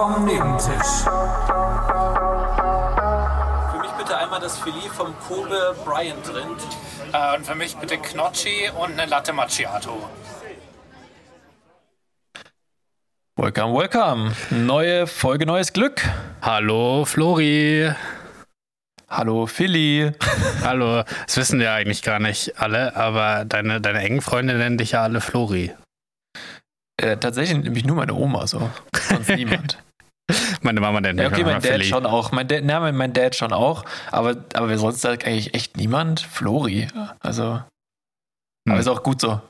vom Nebentisch. Für mich bitte einmal das Filet vom Kobe Bryant Rind. Äh, und für mich bitte Gnocchi und eine Latte Macchiato. Welcome, welcome. Neue Folge, neues Glück. Hallo Flori. Hallo Philly. Hallo. Das wissen ja eigentlich gar nicht alle, aber deine, deine engen Freunde nennen dich ja alle Flori. Äh, tatsächlich nämlich nur meine Oma so. Sonst niemand. Meine Mama nennt Ja, okay, mein Dad schon auch. Mein Dad, na, mein, Dad schon auch. Aber, aber sonst sagt eigentlich echt niemand Flori. Also, Hm. aber ist auch gut so.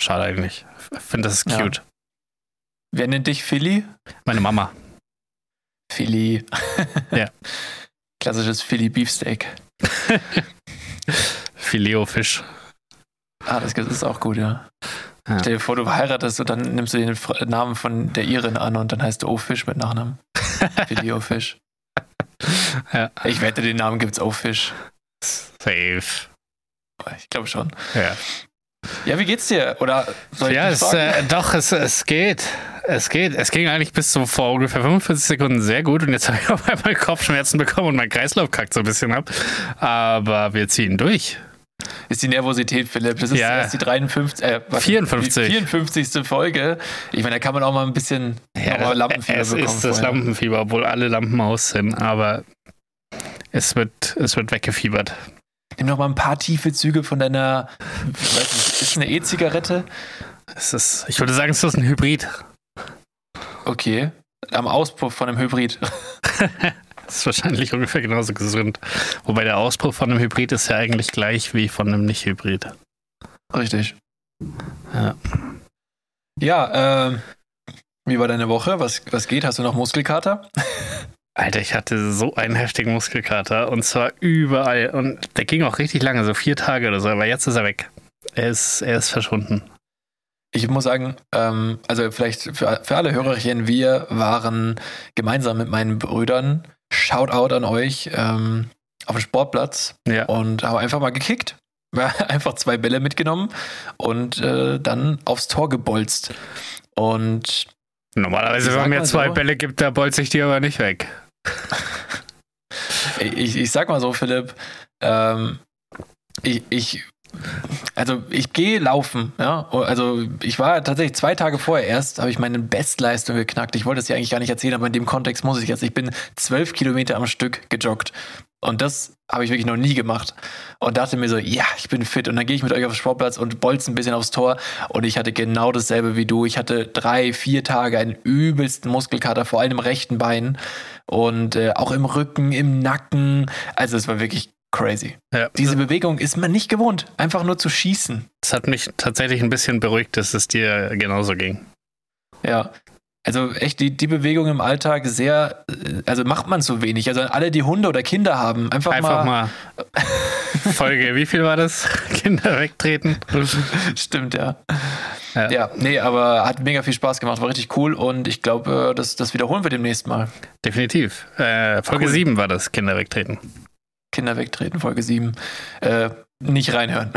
Schade eigentlich. Ich finde, das ist Ja. cute. Wer nennt dich Philly? Meine Mama. Philly. Ja. Klassisches Philly Beefsteak. Filet-O-Fisch. Ah, das ist auch gut, ja. Ja. Stell dir vor, du heiratest und dann nimmst du den Namen von der Irin an und dann heißt du O-Fisch mit Nachnamen. Philly O-Fisch. Ja. Ich wette, den Namen gibt's O-Fisch. Safe. Ich glaube schon. Ja, Ja, wie geht's dir? Oder soll ich ja es, äh, doch, es, es geht. Es geht. Es ging eigentlich bis so vor ungefähr 45 Sekunden sehr gut und jetzt habe ich auf einmal Kopfschmerzen bekommen und mein Kreislauf kackt so ein bisschen ab. Aber wir ziehen durch. Ist die Nervosität, Philipp. Das ist Ja. erst die 53, äh, warte, 54. Die 54. Folge. Ich meine, da kann man auch mal ein bisschen nochmal Lampenfieber es bekommen. ist das vorher. Lampenfieber, obwohl alle Lampen aus sind, aber es wird, es wird weggefiebert. Nimm noch mal ein paar tiefe Züge von deiner, ich weiß nicht, ist es eine E-Zigarette? Es ist, ich würde sagen, es ist ein Hybrid. Okay. Am Auspuff von einem Hybrid. Das ist wahrscheinlich ungefähr genauso gesund. Wobei der Auspuff von einem Hybrid ist ja eigentlich gleich wie von einem Nicht-Hybrid. Richtig. Ja. Ja, ähm, wie war deine Woche? Was, was geht? Hast du noch Muskelkater? Alter, ich hatte so einen heftigen Muskelkater und zwar überall. Und der ging auch richtig lange, so vier Tage oder so, aber jetzt ist er weg. Er ist, er ist verschwunden. Ich muss sagen, ähm, also vielleicht für, für alle Hörerchen, wir waren gemeinsam mit meinen Brüdern, Shoutout an euch, ähm, auf dem Sportplatz Ja. und haben einfach mal gekickt. Einfach zwei Bälle mitgenommen und äh, dann aufs Tor gebolzt. Und Normalerweise, wenn man mir zwei so. Bälle gibt, da bolze ich die aber nicht weg. ich, ich sag mal so, Philipp, ähm, ich, ich, also ich gehe laufen, ja. Also ich war tatsächlich zwei Tage vorher erst, habe ich meine Bestleistung geknackt. Ich wollte es ja eigentlich gar nicht erzählen, aber in dem Kontext muss ich jetzt. Ich bin zwölf Kilometer am Stück gejoggt. Und das habe ich wirklich noch nie gemacht. Und dachte mir so, ja, ich bin fit. Und dann gehe ich mit euch auf den Sportplatz und bolze ein bisschen aufs Tor. Und ich hatte genau dasselbe wie du. Ich hatte drei, vier Tage einen übelsten Muskelkater, vor allem im rechten Bein. Und äh, auch im Rücken, im Nacken. Also es war wirklich crazy. Ja. Diese Bewegung ist man nicht gewohnt, einfach nur zu schießen. Das hat mich tatsächlich ein bisschen beruhigt, dass es dir genauso ging. Ja. Also echt die, die Bewegung im Alltag sehr, äh, also macht man zu wenig. Also alle, die Hunde oder Kinder haben, einfach, Einfach mal, mal Folge, wie viel war das? Kinder wegtreten. Stimmt, ja. Ja. ja. nee, aber hat mega viel Spaß gemacht, war richtig cool und ich glaube, äh, das, das wiederholen wir demnächst mal. Definitiv. Äh, Folge Cool. 7 war das, Kinder wegtreten. Kinder wegtreten, Folge 7. Äh, nicht reinhören.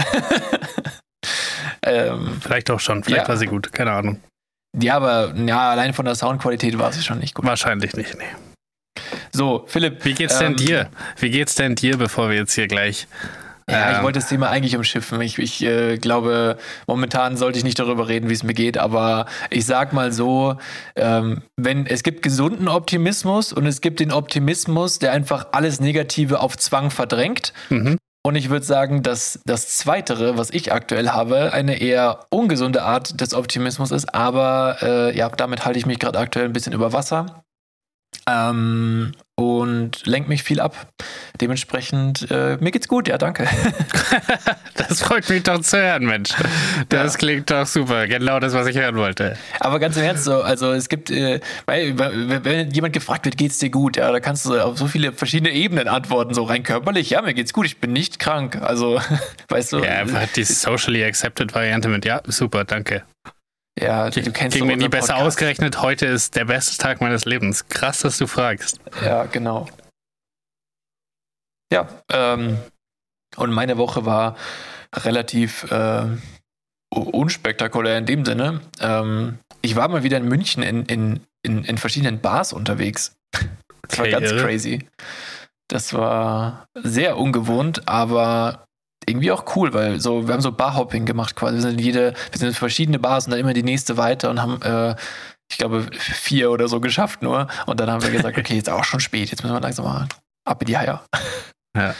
ähm, Vielleicht auch schon, vielleicht Ja. war sie gut, keine Ahnung. ja, aber ja, allein von der Soundqualität war sie schon nicht gut. Wahrscheinlich nicht, nee. So, Philipp. Wie geht's denn ähm, dir? Wie geht's denn dir, bevor wir jetzt hier gleich. Ja, ich ähm, wollte das Thema eigentlich umschiffen. Ich, ich äh, glaube, momentan sollte ich nicht darüber reden, wie es mir geht, aber ich sag mal so, ähm, wenn es gibt gesunden Optimismus und es gibt den Optimismus, der einfach alles Negative auf Zwang verdrängt. Mhm. Und ich würde sagen, dass das Zweitere, was ich aktuell habe, eine eher ungesunde Art des Optimismus ist, aber äh, ja, damit halte ich mich gerade aktuell ein bisschen über Wasser. Ähm, und lenkt mich viel ab. Dementsprechend, äh, mir geht's gut, ja, danke. Das freut mich doch zu hören, Mensch. Das klingt doch super. Genau das, was ich hören wollte. Aber ganz im Ernst, so, also es gibt, äh, weil, weil- wenn jemand gefragt wird, geht's dir gut, ja, da kannst du auf so viele verschiedene Ebenen antworten, so rein körperlich, ja, mir geht's gut, ich bin nicht krank. Also, weißt du, Ja, einfach die socially accepted Variante mit, ja, super, danke. Ja, du kennst Ging doch mir nie besser Podcast. ausgerechnet. Heute ist der beste Tag meines Lebens. Krass, dass du fragst. Ja, genau. Ja, ähm, und meine Woche war relativ äh, unspektakulär in dem Sinne. Ähm, ich war mal wieder in München in, in, in, in verschiedenen Bars unterwegs. Das war Okay, ganz irre. crazy. Das war sehr ungewohnt, aber irgendwie auch cool, weil so, wir haben so Barhopping gemacht quasi. Wir sind in jede, wir sind in verschiedene Bars und dann immer die nächste weiter und haben, äh, ich glaube, vier oder so geschafft nur. Und dann haben wir gesagt, okay, jetzt ist auch schon spät, jetzt müssen wir langsam mal ab in die Eier. Äh,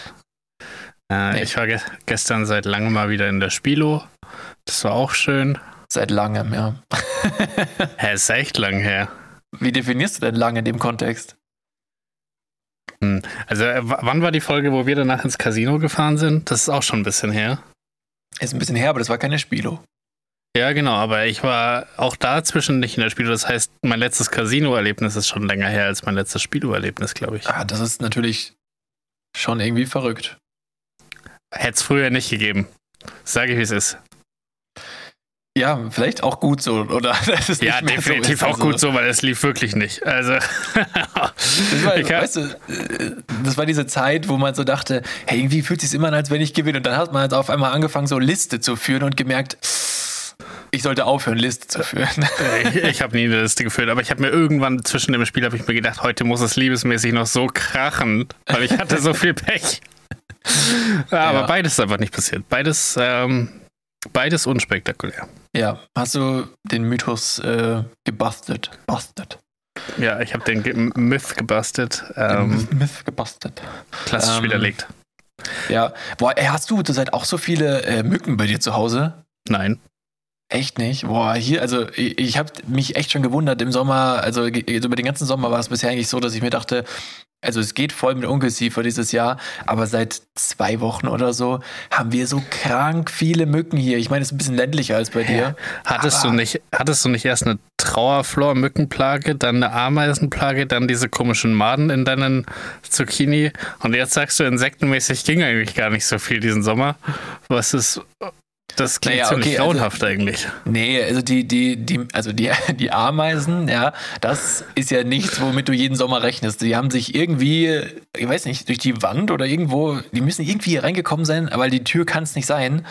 Nee. Ich war ge gestern seit langem mal wieder in der Spilo. Das war auch schön. Seit langem, ja. Hä, ist echt lang her. Wie definierst du denn lang in dem Kontext? Hm. Also, äh, wann war die Folge, wo wir danach ins Casino gefahren sind? Das ist auch schon ein bisschen her. Ist ein bisschen her, aber das war keine Spilo. Ja, genau, aber ich war auch dazwischen nicht in der Spilo. Das heißt, mein letztes Casino-Erlebnis ist schon länger her als mein letztes Spilo-Erlebnis, glaube ich. Ah, das ist natürlich schon irgendwie verrückt. Hätte es früher nicht gegeben. Sage ich, wie es ist. Ja, vielleicht auch gut so, oder? Ja, so definitiv ist, auch also. gut so, weil es lief wirklich nicht. Also, Das war, weißt du, äh, das war diese Zeit, wo man so dachte, hey, irgendwie fühlt es sich immer an, als wenn ich gewinne. Und dann hat man jetzt auf einmal angefangen, so Liste zu führen und gemerkt, ich sollte aufhören, Liste zu führen. ich, ich habe nie eine Liste geführt, aber ich habe mir irgendwann zwischen dem Spiel habe ich mir gedacht, heute muss es liebesmäßig noch so krachen, weil ich hatte so viel Pech. Aber Ja. beides ist einfach nicht passiert. Beides, ähm, beides unspektakulär. ja, hast du den Mythos äh, gebastelt? Bastet. Ja, ich habe den Ge Myth gebastelt, ähm, Den Myth gebastelt. klassisch Ähm, widerlegt. Ja. Boah, ey, hast du zurzeit auch so viele äh, Mücken bei dir zu Hause? Nein. Echt nicht? Boah, hier, also ich, ich habe mich echt schon gewundert im Sommer, also über den ganzen Sommer war es bisher eigentlich so, dass ich mir dachte, also es geht voll mit Ungeziefer dieses Jahr, aber seit zwei Wochen oder so haben wir so krank viele Mücken hier. Ich meine, es ist ein bisschen ländlicher als bei dir. Hattest du nicht, hattest du nicht erst eine Trauerflor-Mückenplage, dann eine Ameisenplage, dann diese komischen Maden in deinen Zucchini und jetzt sagst du, insektenmäßig ging eigentlich gar nicht so viel diesen Sommer. Was ist, das klingt Naja, ziemlich okay, also- grauenhaft eigentlich. Nee, also die, die, die, also die, die Ameisen, ja, das ist ja nichts, womit du jeden Sommer rechnest. Die haben sich irgendwie, ich weiß nicht, durch die Wand oder irgendwo, die müssen irgendwie hier reingekommen sein, aber die Tür kann es nicht sein.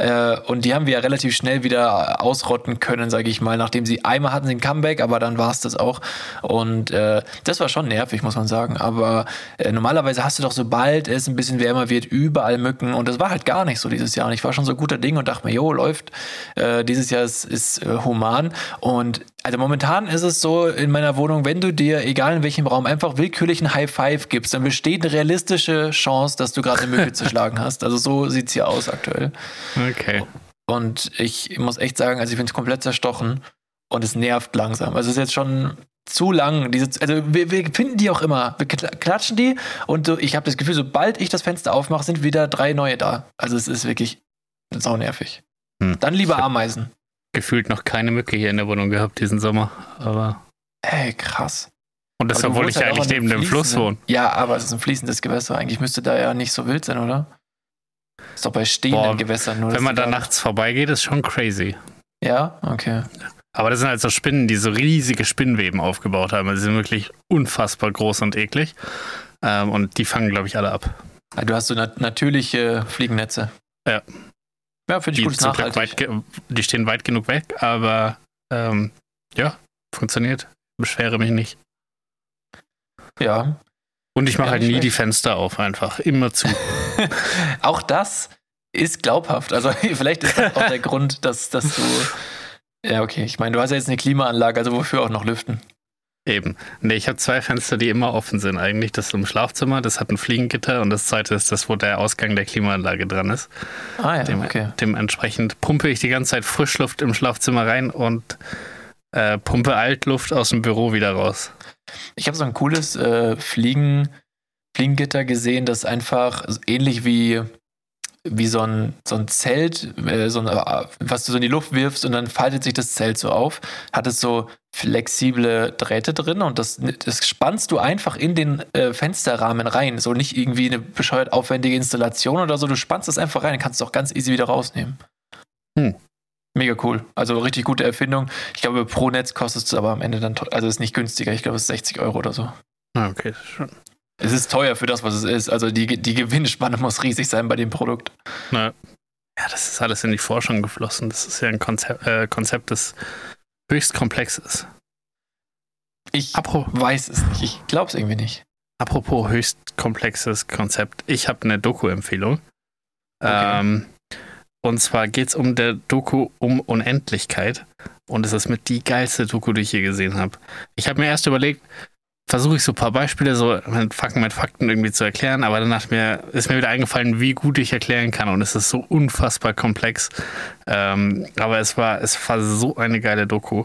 Äh, Und die haben wir ja relativ schnell wieder ausrotten können, sage ich mal, nachdem sie einmal hatten sie ein Comeback, aber dann war es das auch. Und äh, das war schon nervig, muss man sagen. Aber äh, normalerweise hast du doch, sobald es ein bisschen wärmer wird, überall Mücken. Und das war halt gar nicht so dieses Jahr. Und ich war schon so guter Ding und dachte mir, jo, läuft. Äh, dieses Jahr ist, ist äh, human. Und also momentan ist es so in meiner Wohnung, wenn du dir, egal in welchem Raum, einfach willkürlich ein High Five gibst, dann besteht eine realistische Chance, dass du gerade eine Mücke zerschlagen hast. Also so sieht's hier aus aktuell. Okay. Und ich muss echt sagen, also ich bin komplett zerstochen und es nervt langsam. Also es ist jetzt schon zu lang. Diese, also wir, wir finden die auch immer. Wir kla- klatschen die und so, ich habe das Gefühl, sobald ich das Fenster aufmache, sind wieder drei neue da. Also es ist wirklich sau nervig. Hm. Dann lieber Ameisen. Gefühlt noch keine Mücke hier in der Wohnung gehabt diesen Sommer. Aber. Ey, krass. Und das, obwohl ich ja halt eigentlich neben dem Fluss wohne. Ja, aber es ist ein fließendes Gewässer. Eigentlich müsste da ja nicht so wild sein, oder? Ist doch bei stehenden Boah, Gewässern nur. Wenn man da nachts vorbeigeht, ist schon crazy. Ja, okay. Aber das sind halt so Spinnen, die so riesige Spinnweben aufgebaut haben. Also die sind wirklich unfassbar groß und eklig. Ähm, und die fangen, glaube ich, alle ab. Ah, Du hast so nat natürliche Fliegennetze. Ja. Ja, finde ich Die, gut nachhaltig. weit, die stehen weit genug weg, aber ähm, ja, funktioniert. Beschwere mich nicht. Ja. Und ich mache halt nie schlecht. die Fenster auf, einfach. Immer zu. auch das ist glaubhaft. Also vielleicht ist das auch der Grund, dass, dass du. Ja, okay. Ich meine, du hast ja jetzt eine Klimaanlage, also wofür auch noch lüften? Eben. Nee, ich habe zwei Fenster, die immer offen sind eigentlich. Das im Schlafzimmer, das hat ein Fliegengitter und das zweite ist das, wo der Ausgang der Klimaanlage dran ist. Ah ja, Dem, okay. Dementsprechend pumpe ich die ganze Zeit Frischluft im Schlafzimmer rein und äh, pumpe Altluft aus dem Büro wieder raus. Ich habe so ein cooles äh, Fliegen, Fliegengitter gesehen, das einfach ähnlich wie, wie so ein, so ein Zelt, äh, so ein, was du so in die Luft wirfst und dann faltet sich das Zelt so auf, hat es so flexible Drähte drin und das, das spannst du einfach in den äh, Fensterrahmen rein. So nicht irgendwie eine bescheuert aufwendige Installation oder so, du spannst es einfach rein, kannst es auch ganz easy wieder rausnehmen. Hm. Mega cool. Also richtig gute Erfindung. Ich glaube, pro Netz kostet es aber am Ende dann, also ist nicht günstiger. Ich glaube, es ist 60 Euro oder so. Ah, okay, schon. Es ist teuer für das, was es ist. Also die, die Gewinnspanne muss riesig sein bei dem Produkt. Na, ja, das ist alles in die Forschung geflossen. Das ist ja ein Konzept, äh, Konzept das höchst komplex ist. Ich Apro weiß es nicht. Ich glaube es irgendwie nicht. Apropos höchst komplexes Konzept. Ich habe eine Doku-Empfehlung. Okay. Ähm, und zwar geht es um der Doku um Unendlichkeit. Und es ist mit die geilste Doku, die ich je gesehen habe. Ich habe mir erst überlegt, versuche ich so ein paar Beispiele so mit Fakten, mit Fakten irgendwie zu erklären, aber danach mir, ist mir wieder eingefallen, wie gut ich erklären kann und es ist so unfassbar komplex. Ähm, aber es war, es war so eine geile Doku.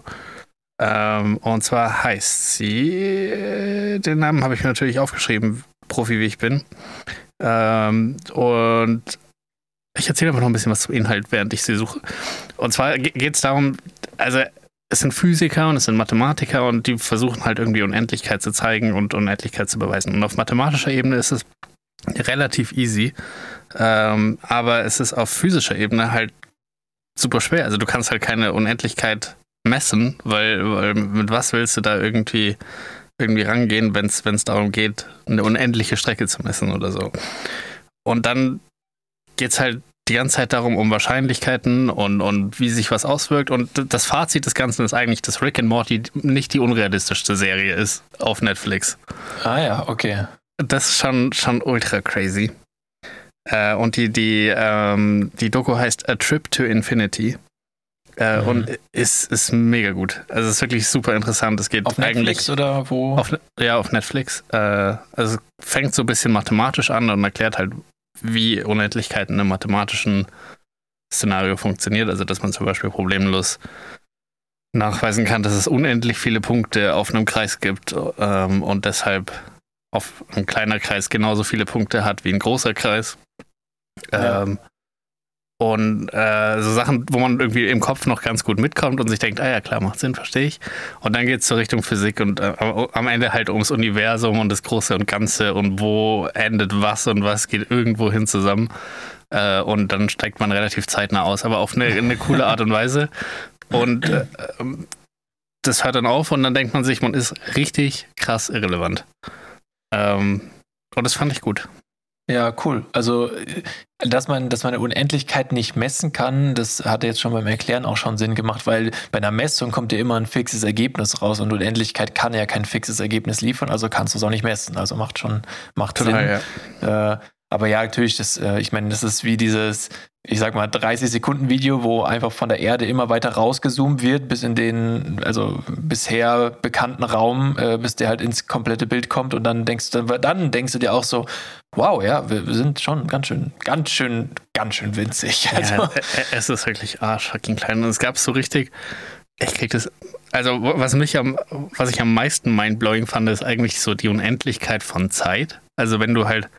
Ähm, und zwar heißt sie, den Namen habe ich mir natürlich aufgeschrieben, Profi wie ich bin. Ähm, und ich erzähle einfach noch ein bisschen was zum Inhalt, während ich sie suche. Und zwar geht es darum, also es sind Physiker und es sind Mathematiker und die versuchen halt irgendwie Unendlichkeit zu zeigen und Unendlichkeit zu beweisen. Und auf mathematischer Ebene ist es relativ easy, ähm, aber es ist auf physischer Ebene halt super schwer. Also du kannst halt keine Unendlichkeit messen, weil, weil mit was willst du da irgendwie irgendwie rangehen, wenn es darum geht, eine unendliche Strecke zu messen oder so. Und dann geht es halt die ganze Zeit darum, um Wahrscheinlichkeiten und, und wie sich was auswirkt. Und das Fazit des Ganzen ist eigentlich, dass Rick and Morty nicht die unrealistischste Serie ist auf Netflix. Ah ja, okay. Das ist schon, schon ultra crazy. Äh, und die, die, ähm, die Doku heißt A Trip to Infinity. Äh, mhm. Und ist, ist mega gut. Also es ist wirklich super interessant. Es geht auf Netflix oder wo? Auf, ja, auf Netflix. Äh, also es fängt so ein bisschen mathematisch an und erklärt halt, wie Unendlichkeit in einem mathematischen Szenario funktioniert. Also, dass man zum Beispiel problemlos nachweisen kann, dass es unendlich viele Punkte auf einem Kreis gibt ähm, und deshalb auf ein kleiner Kreis genauso viele Punkte hat wie ein großer Kreis. Ja. Ähm, und äh, so Sachen, wo man irgendwie im Kopf noch ganz gut mitkommt und sich denkt, ah ja, klar, macht Sinn, verstehe ich. Und dann geht es zur Richtung Physik und äh, am Ende halt ums Universum und das Große und Ganze und wo endet was und was geht irgendwo hin zusammen. Äh, und dann steigt man relativ zeitnah aus, aber auf eine, eine coole Art und Weise. Und äh, ähm, das hört dann auf und dann denkt man sich, man ist richtig krass irrelevant. Ähm, und das fand ich gut. Ja, cool. Also, dass man, dass man eine Unendlichkeit nicht messen kann, das hat jetzt schon beim Erklären auch schon Sinn gemacht, weil bei einer Messung kommt ja immer ein fixes Ergebnis raus und Unendlichkeit kann ja kein fixes Ergebnis liefern, also kannst du es auch nicht messen. Also macht schon, macht Total, Sinn. Ja. Äh, aber ja, natürlich, das, äh, ich meine, das ist wie dieses, ich sag mal, 30 Sekunden Video, wo einfach von der Erde immer weiter rausgezoomt wird, bis in den, also bisher bekannten Raum, äh, bis der halt ins komplette Bild kommt und dann denkst du, dann denkst du dir auch so, wow, ja, wir sind schon ganz schön, ganz schön, ganz schön winzig. Also. Ja, es ist wirklich arschfucking klein und es gab so richtig, ich krieg das, also was mich am, was ich am meisten mindblowing fand, ist eigentlich so die Unendlichkeit von Zeit. Also wenn du halt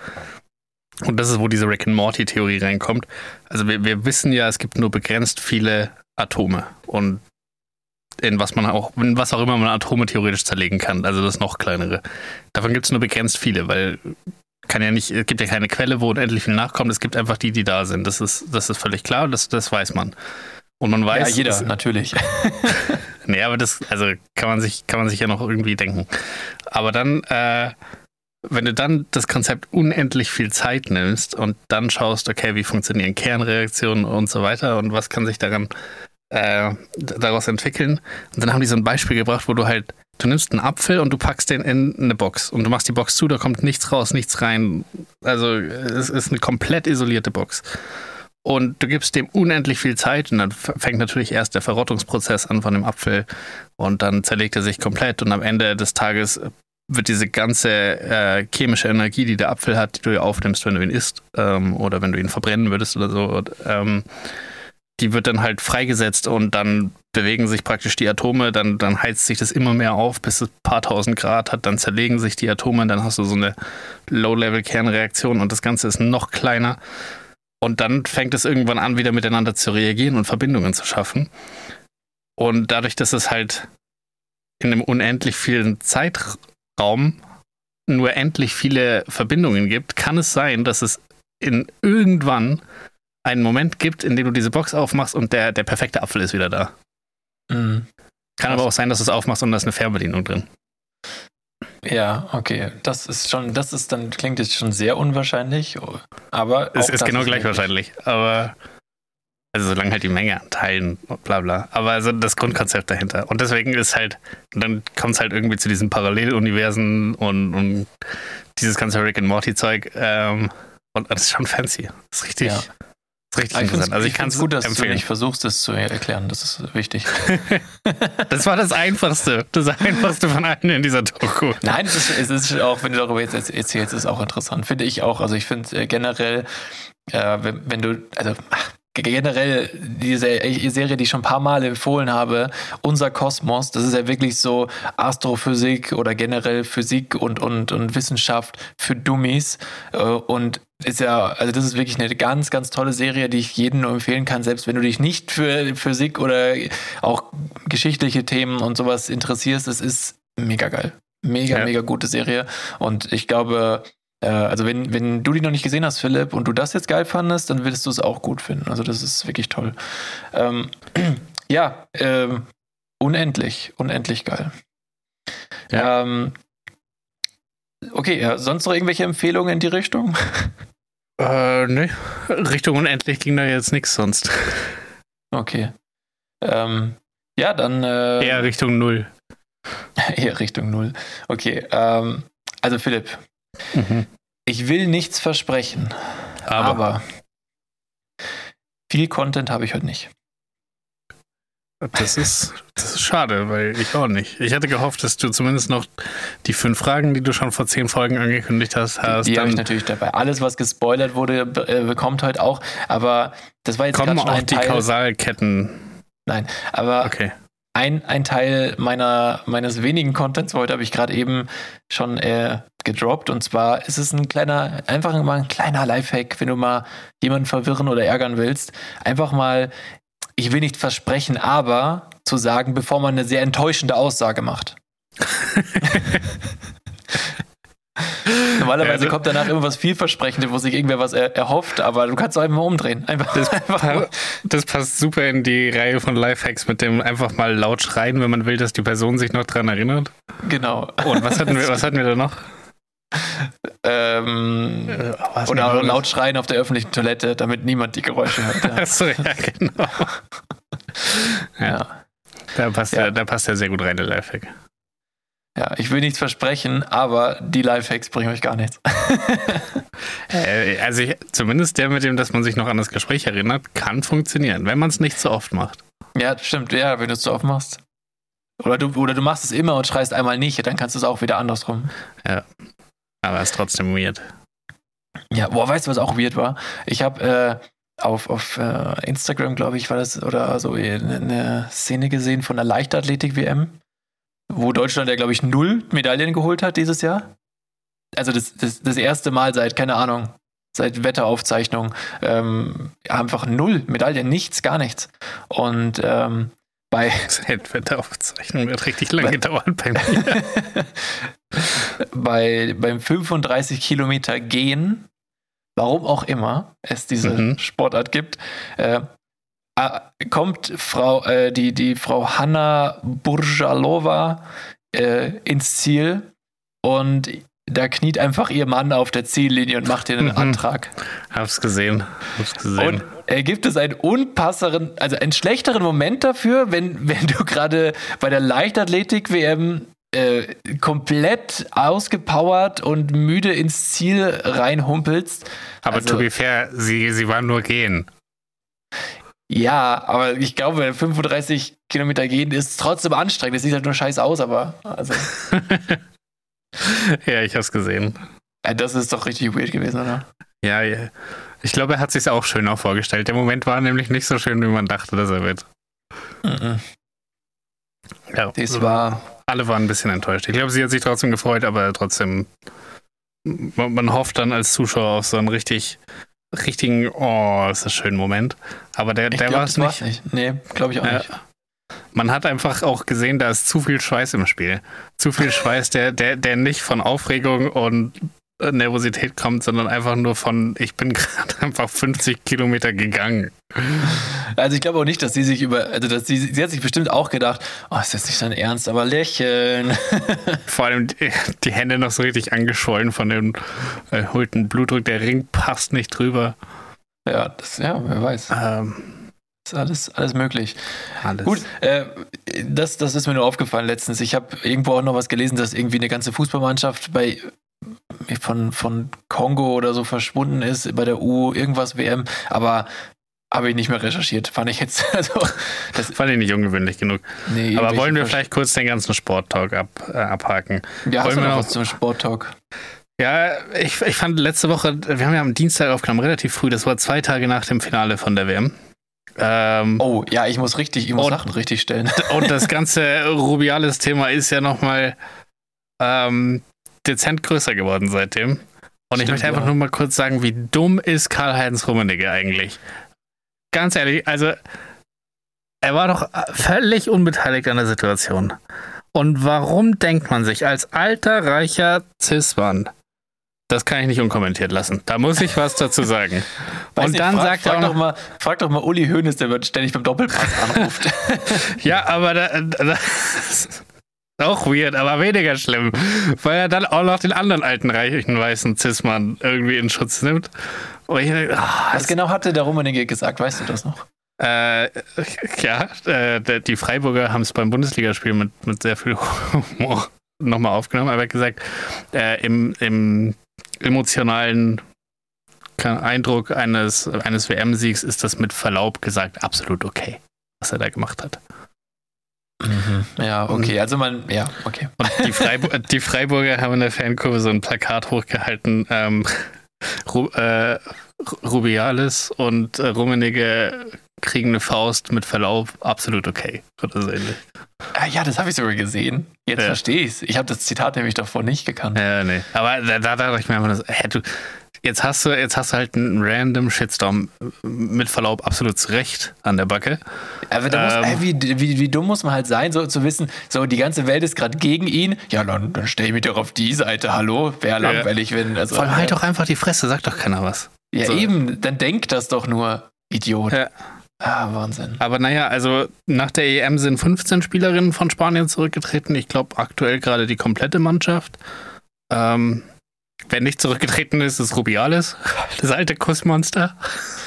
und das ist, wo diese Rick and Morty-Theorie reinkommt. Also wir, wir wissen ja, es gibt nur begrenzt viele Atome. Und in was man auch, in was auch immer man Atome theoretisch zerlegen kann, also das noch kleinere. Davon gibt es nur begrenzt viele, weil kann ja nicht, es gibt ja keine Quelle, wo unendlich viel nachkommt, es gibt einfach die, die da sind. Das ist, das ist völlig klar, das, das weiß man. Und man weiß. Ja, jeder, dass, natürlich. nee, aber das, also kann man sich, kann man sich ja noch irgendwie denken. Aber dann, äh, wenn du dann das Konzept unendlich viel Zeit nimmst und dann schaust, okay, wie funktionieren Kernreaktionen und so weiter und was kann sich daran äh, daraus entwickeln. Und dann haben die so ein Beispiel gebracht, wo du halt, du nimmst einen Apfel und du packst den in eine Box und du machst die Box zu, da kommt nichts raus, nichts rein. Also es ist eine komplett isolierte Box. Und du gibst dem unendlich viel Zeit und dann fängt natürlich erst der Verrottungsprozess an von dem Apfel und dann zerlegt er sich komplett und am Ende des Tages wird diese ganze äh, chemische Energie, die der Apfel hat, die du ja aufnimmst, wenn du ihn isst ähm, oder wenn du ihn verbrennen würdest oder so, ähm, die wird dann halt freigesetzt und dann bewegen sich praktisch die Atome, dann, dann heizt sich das immer mehr auf, bis es ein paar tausend Grad hat, dann zerlegen sich die Atome, dann hast du so eine Low-Level-Kernreaktion und das Ganze ist noch kleiner. Und dann fängt es irgendwann an, wieder miteinander zu reagieren und Verbindungen zu schaffen. Und dadurch, dass es halt in einem unendlich vielen Zeitraum Raum nur endlich viele Verbindungen gibt, kann es sein, dass es in irgendwann einen Moment gibt, in dem du diese Box aufmachst und der, der perfekte Apfel ist wieder da. Mhm. Kann aber auch sein, dass du es aufmachst und da ist eine Fernbedienung drin. Ja, okay. Das ist schon, das ist dann, klingt jetzt schon sehr unwahrscheinlich, aber. Es ist genau gleich wahrscheinlich, aber Also solange halt die Menge an Teilen, bla bla. Aber also das Grundkonzept dahinter. Und deswegen ist halt, dann kommt es halt irgendwie zu diesen Paralleluniversen und, und dieses ganze Rick and Morty Zeug. Ähm, und das ist schon fancy. Das ist richtig, Ja. das ist richtig Ich interessant. Also ich ich kann es gut, dass du empfehlen. nicht versuchst, es zu erklären. Das ist wichtig. Das war das Einfachste. Das Einfachste von allen in dieser Doku. Nein, es ist, es ist auch, wenn du darüber jetzt erzählst, ist auch interessant. Finde ich auch. Also ich finde äh, generell, äh, wenn, wenn du, also ach, generell diese Serie, die ich schon ein paar Mal empfohlen habe, Unser Kosmos, das ist ja wirklich so Astrophysik oder generell Physik und, und, und Wissenschaft für Dummies. Äh, Und ist ja, also das ist wirklich eine ganz, ganz tolle Serie, die ich jedem nur empfehlen kann, selbst wenn du dich nicht für Physik oder auch geschichtliche Themen und sowas interessierst. Es ist mega geil. Mega, Ja. mega gute Serie. Und ich glaube, äh, also wenn, wenn du die noch nicht gesehen hast, Philipp, und du das jetzt geil fandest, dann würdest du es auch gut finden. Also das ist wirklich toll. Ähm, ja, ähm, unendlich, unendlich geil. Ja. Ähm, okay, ja, sonst noch irgendwelche Empfehlungen in die Richtung? Äh, ne. Richtung unendlich ging da jetzt nichts sonst. Okay. Ähm, ja, dann äh, Eher Richtung Null. eher Richtung Null. Okay. Ähm, also Philipp, ich will nichts versprechen, Aber, aber viel Content habe ich heute nicht. das, ist, das ist schade, weil ich auch nicht. Ich hatte gehofft, dass du zumindest noch die fünf Fragen, die du schon vor zehn Folgen angekündigt hast, hast. Die habe ich natürlich dabei. Alles, was gespoilert wurde, äh, bekommt heute auch. Aber das war jetzt kommen auch die Teil. Kausalketten. Nein, aber Okay. Ein, ein Teil meiner, meines wenigen Contents heute habe ich gerade eben schon äh, gedroppt. Und zwar ist es ein kleiner, einfach mal ein kleiner Lifehack, wenn du mal jemanden verwirren oder ärgern willst. Einfach mal, ich will nicht versprechen, aber zu sagen, bevor man eine sehr enttäuschende Aussage macht. Normalerweise Ja, das- kommt danach irgendwas vielversprechendes, wo sich irgendwer was er, erhofft, aber du kannst auch einfach mal umdrehen. Einfach, Das, einfach pa das passt super in die Reihe von Lifehacks mit dem einfach mal laut schreien, wenn man will, dass die Person sich noch dran erinnert. Genau. Und was hatten wir, was hatten wir da noch? Ähm, was Oder laut schreien auf der öffentlichen Toilette, damit niemand die Geräusche hört. Ja. Achso, ja, genau. Ja, ja. da passt, Ja. Der, da passt sehr gut rein, der Lifehack. Ja, ich will nichts versprechen, aber die Lifehacks bringen euch gar nichts. Äh, also ich, zumindest der mit dem, dass man sich noch an das Gespräch erinnert, kann funktionieren, wenn man es nicht so oft macht. ja, stimmt, ja, wenn du es so oft machst. Oder du, oder du machst es immer und schreist einmal nicht, dann kannst du es auch wieder andersrum. Aber ist trotzdem weird. Ja, boah, weißt du, was auch weird war? Ich habe äh, auf, auf äh, Instagram, glaube ich, war das, oder so eine, eine Szene gesehen von der Leichtathletik-WM, wo Deutschland ja, glaube ich, null Medaillen geholt hat dieses Jahr. Also das, das, das erste Mal seit, keine Ahnung, seit Wetteraufzeichnung, ähm, einfach null Medaillen, nichts, gar nichts. Und ähm, bei, Wetteraufzeichnung wird richtig lange gedauert bei mir. bei, beim 35 Kilometer Gehen, warum auch immer es diese Mhm. Sportart gibt, äh, kommt Frau, äh, die, die Frau Hanna Burjalova äh, ins Ziel und da kniet einfach ihr Mann auf der Ziellinie und macht ihr einen Mhm. Antrag. Hab's gesehen. Hab's gesehen. Und äh, gibt es einen unpasseren, also einen schlechteren Moment dafür, wenn, wenn du gerade bei der Leichtathletik-WM äh, komplett ausgepowert und müde ins Ziel reinhumpelst? Aber also- to be fair, sie, sie war nur gehen. Ja, aber ich glaube, 35 Kilometer gehen ist trotzdem anstrengend. Es sieht halt nur scheiße aus, aber also, ja, ich hab's gesehen. das ist doch richtig weird gewesen, oder? Ja, ja. Ich glaube, er hat sich's auch schöner vorgestellt. Der Moment war nämlich nicht so schön, wie man dachte, dass er wird. Mhm. Ja, Das war. alle waren ein bisschen enttäuscht. Ich glaube, sie hat sich trotzdem gefreut, aber trotzdem, man, man hofft dann als Zuschauer auf so einen richtig, richtigen, oh, ist das schön Moment. Aber der, Ich der war es nicht. nicht. Nee, glaube ich auch Ja. nicht. Man hat einfach auch gesehen, da ist zu viel Schweiß im Spiel. Zu viel Schweiß, der, der, der nicht von Aufregung und Nervosität kommt, sondern einfach nur von, ich bin gerade einfach 50 Kilometer gegangen. Also ich glaube auch nicht, dass sie sich über, also dass sie, sie hat sich bestimmt auch gedacht, oh, ist das nicht sein Ernst, aber lächeln. Vor allem die, die Hände noch so richtig angeschwollen von dem erholten Blutdruck. Der Ring passt nicht drüber. ja, das, ja, wer weiß. Ähm, Ist alles, alles möglich. Alles. Gut, äh, das, das ist mir nur aufgefallen letztens. Ich habe irgendwo auch noch was gelesen, dass irgendwie eine ganze Fußballmannschaft bei von, von Kongo oder so verschwunden ist bei der U irgendwas WM, aber habe ich nicht mehr recherchiert. Fand ich jetzt also das fand ich nicht ungewöhnlich genug. Nee, aber wollen wir vielleicht kurz den ganzen Sporttalk ab, äh, abhaken? Ja, wollen hast wir noch was zum Sporttalk? Ja, ich, ich fand letzte Woche, wir haben ja am Dienstag aufgenommen, relativ früh, das war zwei Tage nach dem Finale von der WM. Ähm, oh, ja, ich muss richtig, ich muss und, Sachen richtig stellen. Und das ganze Rubiales-Thema ist ja nochmal ähm, dezent größer geworden seitdem. Und Stimmt, ich möchte einfach ja. nur mal kurz sagen, wie dumm ist Karl-Heinz Rummenigge eigentlich? Ganz ehrlich, also er war doch völlig unbeteiligt an der Situation. Und warum denkt man sich als alter, reicher Cis-Mann, das kann ich nicht unkommentiert lassen. Da muss ich was dazu sagen. und nicht, dann frag, sagt frag er auch noch, doch mal, frag doch mal Uli Hoeneß, der wird ständig beim Doppelpass anruft. ja, aber da, da, auch weird, aber weniger schlimm, weil er dann auch noch den anderen alten reichen weißen Cis-Mann irgendwie in Schutz nimmt. Und ich, oh, was genau hatte der Rummenigge gesagt? Weißt du das noch? Äh, ja, äh, die Freiburger haben es beim Bundesligaspiel mit, mit sehr viel Humor nochmal aufgenommen, aber er hat gesagt, äh, im, im emotionalen Eindruck eines, eines WM-Siegs ist das mit Verlaub gesagt absolut okay, was er da gemacht hat. Mhm. Ja, okay, also man, ja, okay. Und die, Freiburg, die Freiburger haben in der Fankurve so ein Plakat hochgehalten, ähm, Ru äh, Rubiales und äh, Rummenigge kriegen eine Faust mit Verlaub, absolut okay. Oder so ähnlich. Ah, ja, das habe ich sogar gesehen. Jetzt ja. verstehe ich es. Ich habe das Zitat nämlich davor nicht gekannt. Ja, nee. Aber da, da dachte ich mir einfach, hä, du, jetzt hast du, jetzt hast du halt einen random Shitstorm mit Verlaub absolut zu Recht an der Backe. Aber da ähm, muss, ey, wie, wie, wie dumm muss man halt sein, so zu wissen, so die ganze Welt ist gerade gegen ihn. Ja, dann, dann stelle ich mich doch auf die Seite. Hallo, wäre langweilig, ja. wenn. Also, Vor allem halt doch einfach die Fresse, sagt doch keiner was. Ja, so. eben, dann denkt das doch nur, Idiot. Ja. Ah, Wahnsinn. Aber naja, also nach der EM sind 15 Spielerinnen von Spanien zurückgetreten. Ich glaube aktuell gerade die komplette Mannschaft. Ähm, wer nicht zurückgetreten ist, ist Rubiales, das alte Kussmonster.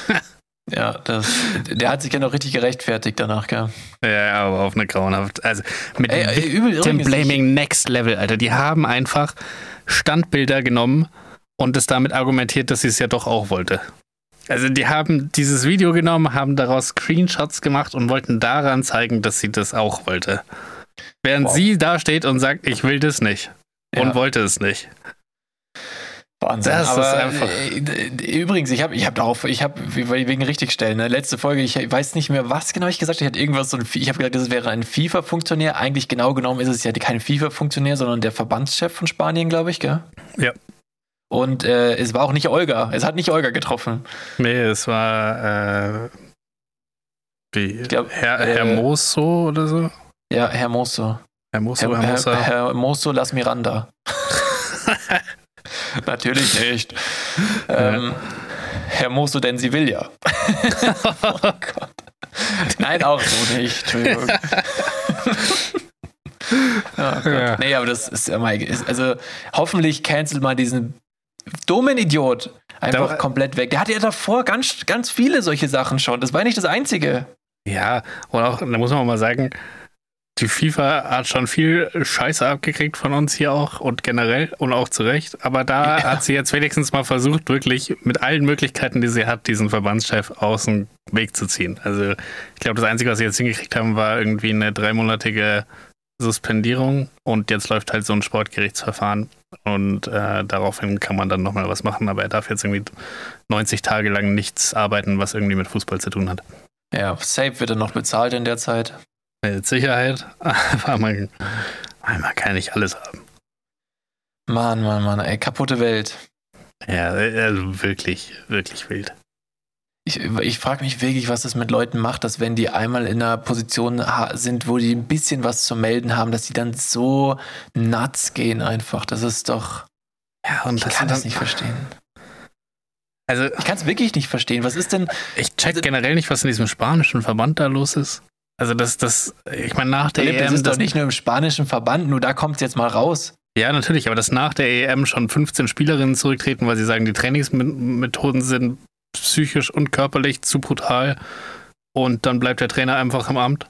ja, das, der hat sich ja noch richtig gerechtfertigt danach, gell? Ja, aber auf eine grauenhaft. Also mit Ey, übel, dem Blaming Next Level, Alter. Die haben einfach Standbilder genommen und es damit argumentiert, dass sie es ja doch auch wollte. Also die haben dieses Video genommen, haben daraus Screenshots gemacht und wollten daran zeigen, dass sie das auch wollte. Während wow. sie da steht und sagt, ich will das nicht und ja. wollte es nicht. Wahnsinn. Das Aber, ist einfach. Äh, übrigens, ich habe ich hab darauf, ich habe wegen richtigstellen, ne, letzte Folge, ich weiß nicht mehr, was genau ich gesagt habe. Ich hatte irgendwas so ein, ich habe gesagt, das wäre ein FIFA-Funktionär. Eigentlich genau genommen ist es ja kein FIFA-Funktionär, sondern der Verbandschef von Spanien, glaube ich, gell? Ja. Und äh, es war auch nicht Olga. Es hat nicht Olga getroffen. Nee, es war äh, wie, glaub, Herr, äh, Herr Mosso oder so? Ja, Herr Mosso. Herr. Herr, Herr Mosso Las Miranda. Natürlich nicht. Ähm, Herr Mosso denn Sevilla. oh Gott. Nein, auch so nicht. Entschuldigung. oh ja. Nee, aber das ist. Also hoffentlich cancelt man diesen dummen Idiot einfach da, komplett weg. Der hatte ja davor ganz, ganz viele solche Sachen schon. Das war nicht das Einzige. Ja, und auch, da muss man auch mal sagen, die FIFA hat schon viel Scheiße abgekriegt von uns hier auch und generell und auch zu Recht. Aber da ja. hat sie jetzt wenigstens mal versucht, wirklich mit allen Möglichkeiten, die sie hat, diesen Verbandschef aus dem Weg zu ziehen. Also ich glaube, das Einzige, was sie jetzt hingekriegt haben, war irgendwie eine dreimonatige Suspendierung und jetzt läuft halt so ein Sportgerichtsverfahren und äh, daraufhin kann man dann nochmal was machen, aber er darf jetzt irgendwie 90 Tage lang nichts arbeiten, was irgendwie mit Fußball zu tun hat. Ja, safe wird er noch bezahlt in der Zeit. Mit Sicherheit, aber man, man kann nicht alles haben. Mann, Mann, Mann, ey, kaputte Welt. Ja, also wirklich, wirklich wild. Ich, ich frage mich wirklich, was das mit Leuten macht, dass wenn die einmal in einer Position sind, wo die ein bisschen was zu melden haben, dass die dann so nuts gehen einfach. Das ist doch. Ja, und ich kann das nicht verstehen. Also, ich kann es wirklich nicht verstehen. Was ist denn. Ich check also, generell nicht, was in diesem spanischen Verband da los ist. Also, das, das, ich meine, nach der Philipp, EM. Das ist doch nicht nur im spanischen Verband, nur da kommt es jetzt mal raus. Ja, natürlich, aber dass nach der EM schon 15 Spielerinnen zurücktreten, weil sie sagen, die Trainingsmethoden sind psychisch und körperlich zu brutal. und dann bleibt der Trainer einfach im Amt.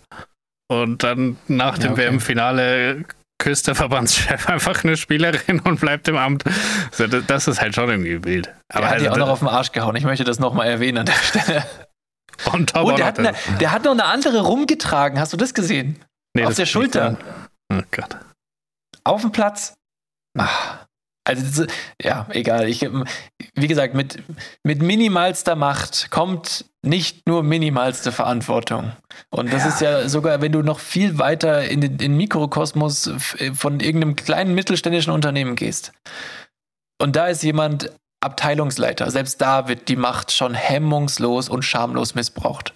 Und dann nach dem okay. WM-Finale küsst der Verbandschef einfach eine Spielerin und bleibt im Amt. So, das, das ist halt schon irgendwie wild. Aber er hat also, die auch noch auf den Arsch gehauen. Ich möchte das nochmal erwähnen an der Stelle. Top Oh, der hat, eine, der hat noch eine andere rumgetragen. Hast du das gesehen? Nee, auf das der Schulter. Oh Gott. Auf dem Platz. Ah. Also, ja, egal. Ich, wie gesagt, mit, mit minimalster Macht kommt nicht nur minimalste Verantwortung. Und das Ja. ist ja sogar, wenn du noch viel weiter in den, in Mikrokosmos f- von irgendeinem kleinen mittelständischen Unternehmen gehst. Und da ist jemand Abteilungsleiter. Selbst da wird die Macht schon hemmungslos und schamlos missbraucht.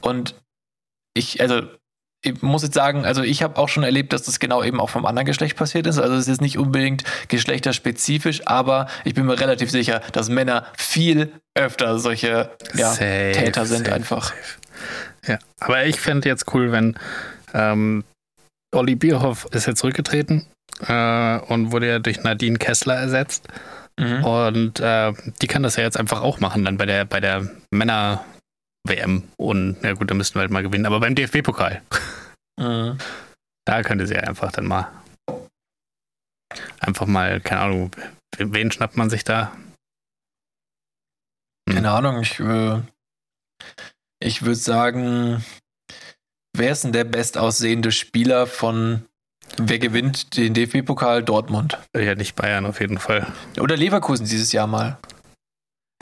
Und ich, also, ich muss jetzt sagen, also ich habe auch schon erlebt, dass das genau eben auch vom anderen Geschlecht passiert ist. Also es ist nicht unbedingt geschlechterspezifisch, aber ich bin mir relativ sicher, dass Männer viel öfter solche ja, Safe, Täter sind safe, einfach. safe. Ja, aber ich fände jetzt cool, wenn ähm, Olli Bierhoff ist jetzt zurückgetreten äh, und wurde ja durch Nadine Kessler ersetzt. Mhm. Und äh, die kann das ja jetzt einfach auch machen, dann bei der, bei der Männer-WM. Und ja gut, da müssten wir halt mal gewinnen. Aber beim DFB-Pokal, Mhm. da könnte sie ja einfach dann mal einfach mal, keine Ahnung, wen schnappt man sich da? Hm. Keine Ahnung, ich, äh, ich würde sagen, wer ist denn der bestaussehende Spieler von wer gewinnt den DFB-Pokal Dortmund? Ja, nicht Bayern auf jeden Fall. Oder Leverkusen dieses Jahr mal.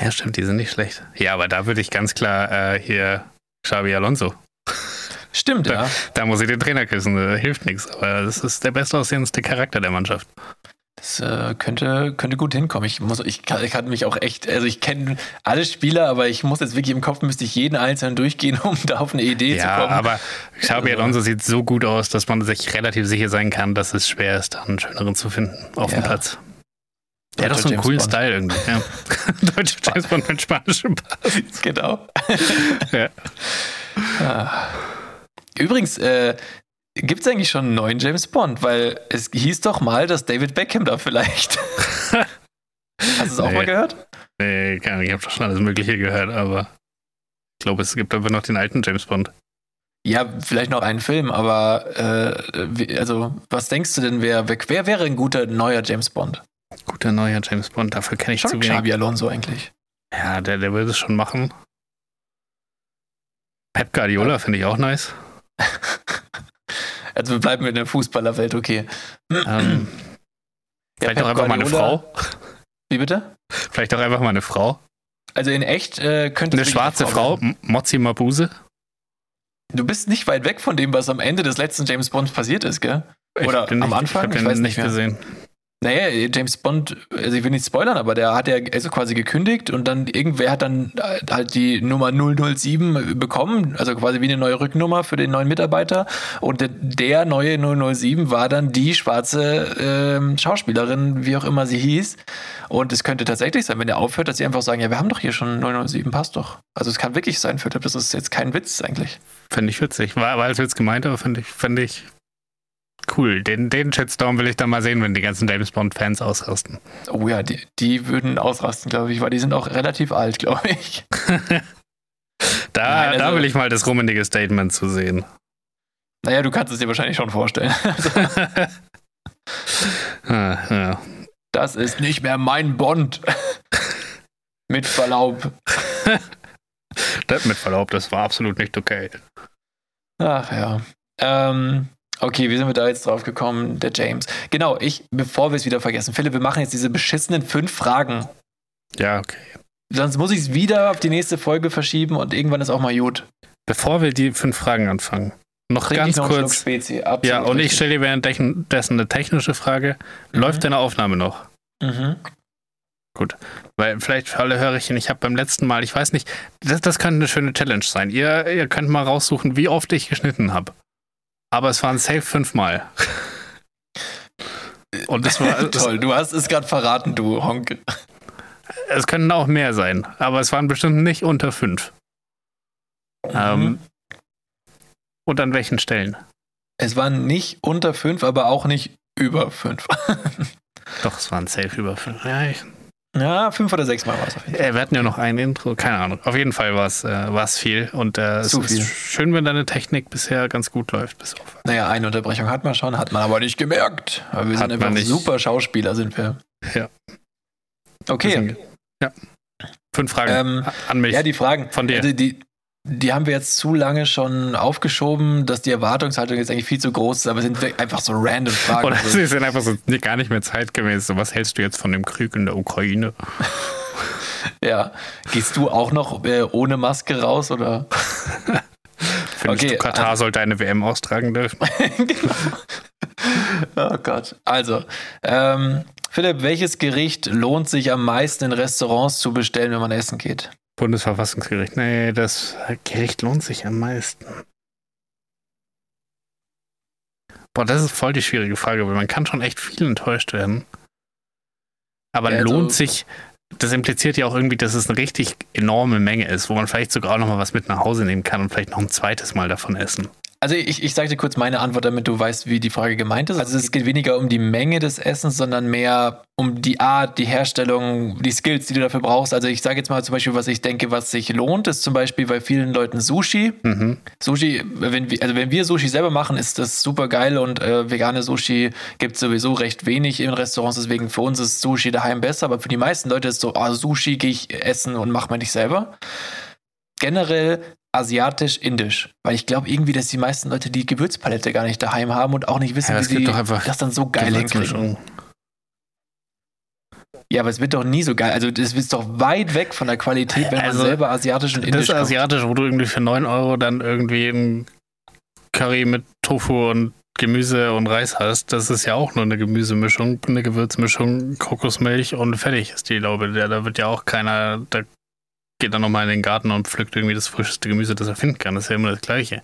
Ja, stimmt, die sind nicht schlecht. Ja, aber da würde ich ganz klar äh, hier Xabi Alonso. Stimmt, ja. Da muss ich den Trainer küssen, da hilft nichts. Aber das ist der bestaussehendste Charakter der Mannschaft. Das äh, könnte, könnte gut hinkommen. Ich muss, ich kann, ich kann mich auch echt, also ich kenne alle Spieler, aber ich muss jetzt wirklich im Kopf, müsste ich jeden einzelnen durchgehen, um da auf eine Idee zu Ja, kommen. aber Xabi Also- Alonso sieht so gut aus, dass man sich relativ sicher sein kann, dass es schwer ist, einen schöneren zu finden auf dem Ja. Platz. Der hat doch so einen James coolen Bond. Style irgendwie. Ja. Deutscher James Bond mit spanischem Pass. Genau. Ja. Ah. Übrigens, äh, gibt es eigentlich schon einen neuen James Bond? Weil es hieß doch mal, dass David Beckham da vielleicht. Hast du es auch Nee. mal gehört? Nee, keine Ahnung, ich habe doch schon alles Mögliche gehört, aber ich glaube, es gibt aber noch den alten James Bond. Ja, vielleicht noch einen Film, aber äh, also, was denkst du denn, wer, wer, wäre ein guter neuer James Bond? Guter neuer James Bond, dafür kenne ich Schon zu wenig. Xabi Alonso eigentlich. Ja, der, der würde es schon machen. Pep Guardiola finde ich auch nice. Also wir bleiben in der Fußballerwelt, okay. Ähm, vielleicht auch einfach mal eine Guardiola- Frau. Wie bitte? Vielleicht auch einfach mal eine Frau. Also in echt äh, könnte Eine schwarze Frau, werden. M- Mabuse. Du bist nicht weit weg von dem, was am Ende des letzten James Bonds passiert ist, gell? Oder bin am nicht, Anfang? Ich habe Ich den weiß nicht nicht mehr. gesehen. Naja, James Bond, also ich will nicht spoilern, aber der hat ja also quasi gekündigt und dann irgendwer hat dann halt die Nummer 007 bekommen, also quasi wie eine neue Rücknummer für den neuen Mitarbeiter. Und der, der neue 007 war dann die schwarze ähm, Schauspielerin, wie auch immer sie hieß. Und es könnte tatsächlich sein, wenn der aufhört, dass sie einfach sagen, ja, wir haben doch hier schon 007, passt doch. Also es kann wirklich sein, Philipp, das ist jetzt kein Witz eigentlich. Finde ich witzig. War, war Witz gemeint, aber finde ich, find ich cool. Den, den Shitstorm will ich dann mal sehen, wenn die ganzen James Bond-Fans ausrasten. Oh ja, die, die würden ausrasten, glaube ich, weil die sind auch relativ alt, glaube ich. Da, Nein, da also- will ich mal das rummenige Statement zu sehen. Naja, du kannst es dir wahrscheinlich schon vorstellen. ah, ja. Das ist nicht mehr mein Bond. Mit Verlaub. Das mit Verlaub, das war absolut nicht okay. Ach ja. Ähm, okay, wie sind wir da jetzt drauf gekommen? Der James. Genau, ich, bevor wir es wieder vergessen, Philipp, wir machen jetzt diese beschissenen fünf Fragen. Ja, okay. Sonst muss ich es wieder auf die nächste Folge verschieben und irgendwann ist auch mal gut. Bevor wir die fünf Fragen anfangen, noch Trink ganz ich noch kurz. Ja, und ich richtig. stelle dir währenddessen eine technische Frage. Mhm. Läuft deine Aufnahme noch? Mhm. Weil vielleicht für alle Hörerchen, ich habe beim letzten Mal, ich weiß nicht, das, das könnte eine schöne Challenge sein. Ihr, ihr könnt mal raussuchen, wie oft ich geschnitten habe. Aber es waren safe fünfmal. Und es war Toll, du hast es gerade verraten, du Honk. Es, könnten auch mehr sein, aber es waren bestimmt nicht unter fünf. Mhm. Ähm, und an welchen Stellen? Es waren nicht unter fünf, aber auch nicht über fünf. Doch, es waren safe über fünf. Ja, ich, Ja, fünf oder sechs Mal war es auf jeden Fall. Äh, wir hatten ja noch ein Intro, keine Ahnung. Auf jeden Fall war es äh, viel. Und äh, es viel. ist schön, wenn deine Technik bisher ganz gut läuft. Bis auf. Naja, eine Unterbrechung hat man schon, hat man aber nicht gemerkt. Weil wir hat sind einfach super Schauspieler, sind wir. Ja. Okay. ja. Fünf Fragen ähm, an mich. Ja, die Fragen. Von dir. Die, die, die haben wir jetzt zu lange schon aufgeschoben, dass die Erwartungshaltung jetzt eigentlich viel zu groß ist, aber es sind einfach so random Fragen. Oder sie sind einfach so gar nicht mehr zeitgemäß. So, was hältst du jetzt von dem Krieg in der Ukraine? ja. Gehst du auch noch äh, ohne Maske raus oder? Findest okay, du, Katar also, sollte eine WM austragen dürfen? genau. Oh Gott. Also, ähm, Philipp, welches Gericht lohnt sich am meisten in Restaurants zu bestellen, wenn man essen geht? Bundesverfassungsgericht. Nee, das Gericht lohnt sich am meisten. Boah, das ist voll die schwierige Frage, weil man kann schon echt viel enttäuscht werden. Aber ja, also lohnt sich, das impliziert ja auch irgendwie, dass es eine richtig enorme Menge ist, wo man vielleicht sogar auch noch mal was mit nach Hause nehmen kann und vielleicht noch ein zweites Mal davon essen. Also ich, ich sage dir kurz meine Antwort, damit du weißt, wie die Frage gemeint ist. Also es geht weniger um die Menge des Essens, sondern mehr um die Art, die Herstellung, die Skills, die du dafür brauchst. Also ich sage jetzt mal zum Beispiel, was ich denke, was sich lohnt, ist zum Beispiel bei vielen Leuten Sushi. Mhm. Sushi, wenn wir, also wenn wir Sushi selber machen, ist das super geil und äh, vegane Sushi gibt es sowieso recht wenig in Restaurants, deswegen für uns ist Sushi daheim besser, aber für die meisten Leute ist so, oh, Sushi gehe ich essen und mache mal nicht selber generell asiatisch-indisch. Weil ich glaube irgendwie, dass die meisten Leute die Gewürzpalette gar nicht daheim haben und auch nicht wissen, ja, wie sie das dann so geil hinkriegen. Ja, aber es wird doch nie so geil. Also das ist doch weit weg von der Qualität, wenn also, man selber asiatisch und indisch Das ist asiatisch, wo du irgendwie für 9 Euro dann irgendwie ein Curry mit Tofu und Gemüse und Reis hast. Das ist ja auch nur eine Gemüsemischung, eine Gewürzmischung, Kokosmilch und fertig ist die, glaube ich. Da wird ja auch keiner, da geht dann nochmal in den Garten und pflückt irgendwie das frischeste Gemüse, das er finden kann. Das ist ja immer das Gleiche.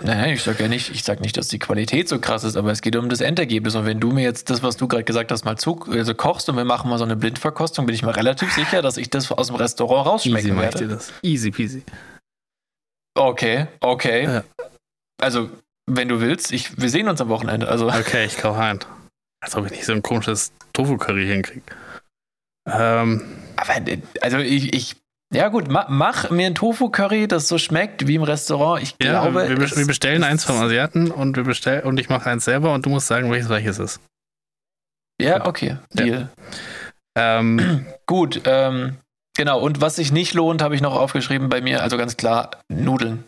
Nein, ich sage ja nicht, ich sag nicht, dass die Qualität so krass ist, aber es geht um das Endergebnis. Und wenn du mir jetzt das, was du gerade gesagt hast, mal zu, also kochst und wir machen mal so eine Blindverkostung, bin ich mir relativ sicher, dass ich das aus dem Restaurant rausschmecken Easy werde. Dir das. Easy peasy. Okay, okay. Ja. Also, wenn du willst, ich, wir sehen uns am Wochenende. Also. Okay, ich kaufe ein. Als ob ich nicht so ein komisches Tofu-Curry hinkriege. Ähm. Aber, also ich, ich ja, gut, ma mach mir ein Tofu-Curry, das so schmeckt wie im Restaurant. Ich ja, glaube. Wir, wir bestellen eins vom Asiaten und wir bestellen und ich mache eins selber und du musst sagen, welches welches ist. Ja, okay. Deal. Ja. Ähm, gut, ähm, genau. Und was sich nicht lohnt, habe ich noch aufgeschrieben bei mir. Also ganz klar, Nudeln.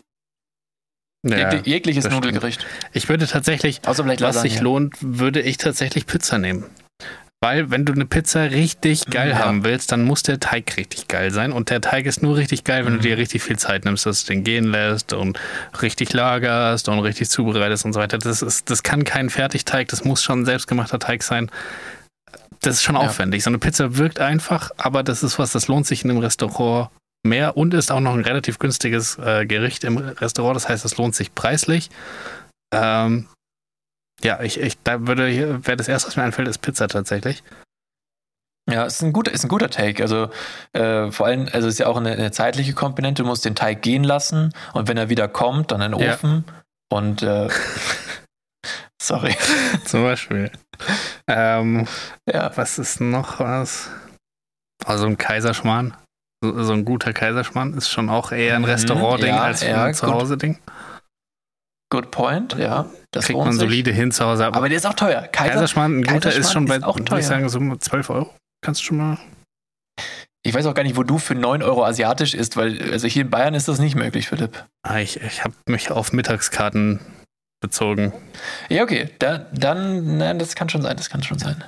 Ja, jegliches Nudelgericht. Ich würde tatsächlich, was sich lohnt, würde ich tatsächlich Pizza nehmen. Weil, wenn du eine Pizza richtig geil ja. haben willst, dann muss der Teig richtig geil sein. Und der Teig ist nur richtig geil, wenn mhm. du dir richtig viel Zeit nimmst, dass du den gehen lässt und richtig lagerst und richtig zubereitest und so weiter. Das, ist, das kann kein Fertigteig, das muss schon ein selbstgemachter Teig sein. Das ist schon ja. aufwendig. So eine Pizza wirkt einfach, aber das ist was, das lohnt sich in einem Restaurant mehr und ist auch noch ein relativ günstiges äh, Gericht im Restaurant. Das heißt, es lohnt sich preislich. Ähm, ja, ich, ich da würde, wäre das erste, was mir einfällt, ist Pizza tatsächlich. Ja, ist ein guter, ist ein guter Take. Also äh, vor allem, also ist ja auch eine, eine, zeitliche Komponente. Du musst den Teig gehen lassen und wenn er wieder kommt, dann in den Ofen. Ja. Und äh, sorry. Zum Beispiel. Ähm, ja. Was ist noch was? Also ein Kaiserschmarrn. So, so ein guter Kaiserschmarrn ist schon auch eher ein mhm, Restaurant-Ding ja, als ein Zuhause-Ding. Good point, ja. Das kriegt man solide hin zu Hause. Aber der ist auch teuer. Kaiser, Kaiserschmarrn, ein guter ist schon bei, ist auch teuer. ich sagen, so 12 Euro. Kannst du schon mal. Ich weiß auch gar nicht, wo du für 9 Euro asiatisch isst, weil also hier in Bayern ist das nicht möglich, Philipp. Ah, ich ich habe mich auf Mittagskarten bezogen. Ja, okay. Da, dann, nein, das kann schon sein, das kann schon sein.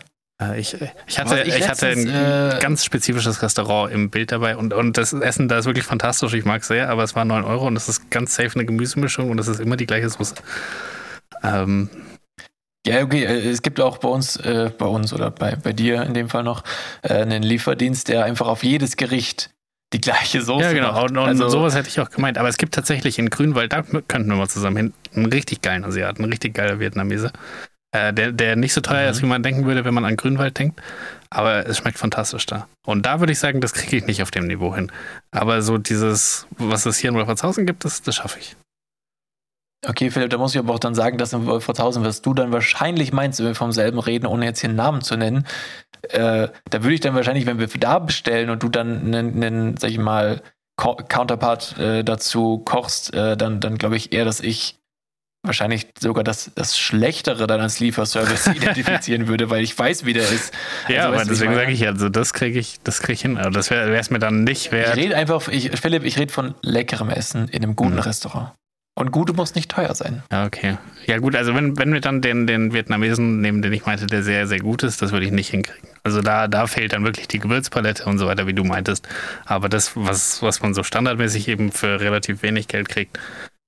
Ich, ich hatte, ich, ich hatte ein äh, ganz spezifisches Restaurant im Bild dabei und, und das Essen da ist wirklich fantastisch. Ich mag es sehr, aber es war 9 Euro und es ist ganz safe eine Gemüsemischung und es ist immer die gleiche Soße. Ähm, ja, okay. Äh, es gibt auch bei uns, äh, bei uns oder bei, bei dir in dem Fall noch, äh, einen Lieferdienst, der einfach auf jedes Gericht die gleiche Soße Ja, genau. Und, und also, sowas hätte ich auch gemeint. Aber es gibt tatsächlich in Grünwald, da könnten wir mal zusammen hin, einen richtig geilen Asiaten, einen richtig geiler Vietnamese. Äh, der, der nicht so teuer mhm. ist, wie man denken würde, wenn man an Grünwald denkt. Aber es schmeckt fantastisch da. Und da würde ich sagen, das kriege ich nicht auf dem Niveau hin. Aber so dieses, was es hier in Wolfertshausen gibt, das, das schaffe ich. Okay, Philipp, da muss ich aber auch dann sagen, dass in Wolfratshausen, was du dann wahrscheinlich meinst, wenn wir vom selben reden, ohne jetzt hier einen Namen zu nennen, äh, da würde ich dann wahrscheinlich, wenn wir da bestellen und du dann einen, einen sag ich mal, Co Counterpart äh, dazu kochst, äh, dann, dann glaube ich eher, dass ich wahrscheinlich sogar das, das Schlechtere dann als Lieferservice identifizieren würde, weil ich weiß, wie der ist. Ja, also, aber deswegen sage ich, also das kriege ich, das kriege ich hin. Also das wäre es mir dann nicht wert. Ich rede einfach, ich, Philipp, ich rede von leckerem Essen in einem guten mhm. Restaurant. Und gute muss nicht teuer sein. Ja, okay. Ja, gut, also wenn, wenn wir dann den, den Vietnamesen nehmen, den ich meinte, der sehr, sehr gut ist, das würde ich nicht hinkriegen. Also da, da fehlt dann wirklich die Gewürzpalette und so weiter, wie du meintest. Aber das, was, was man so standardmäßig eben für relativ wenig Geld kriegt,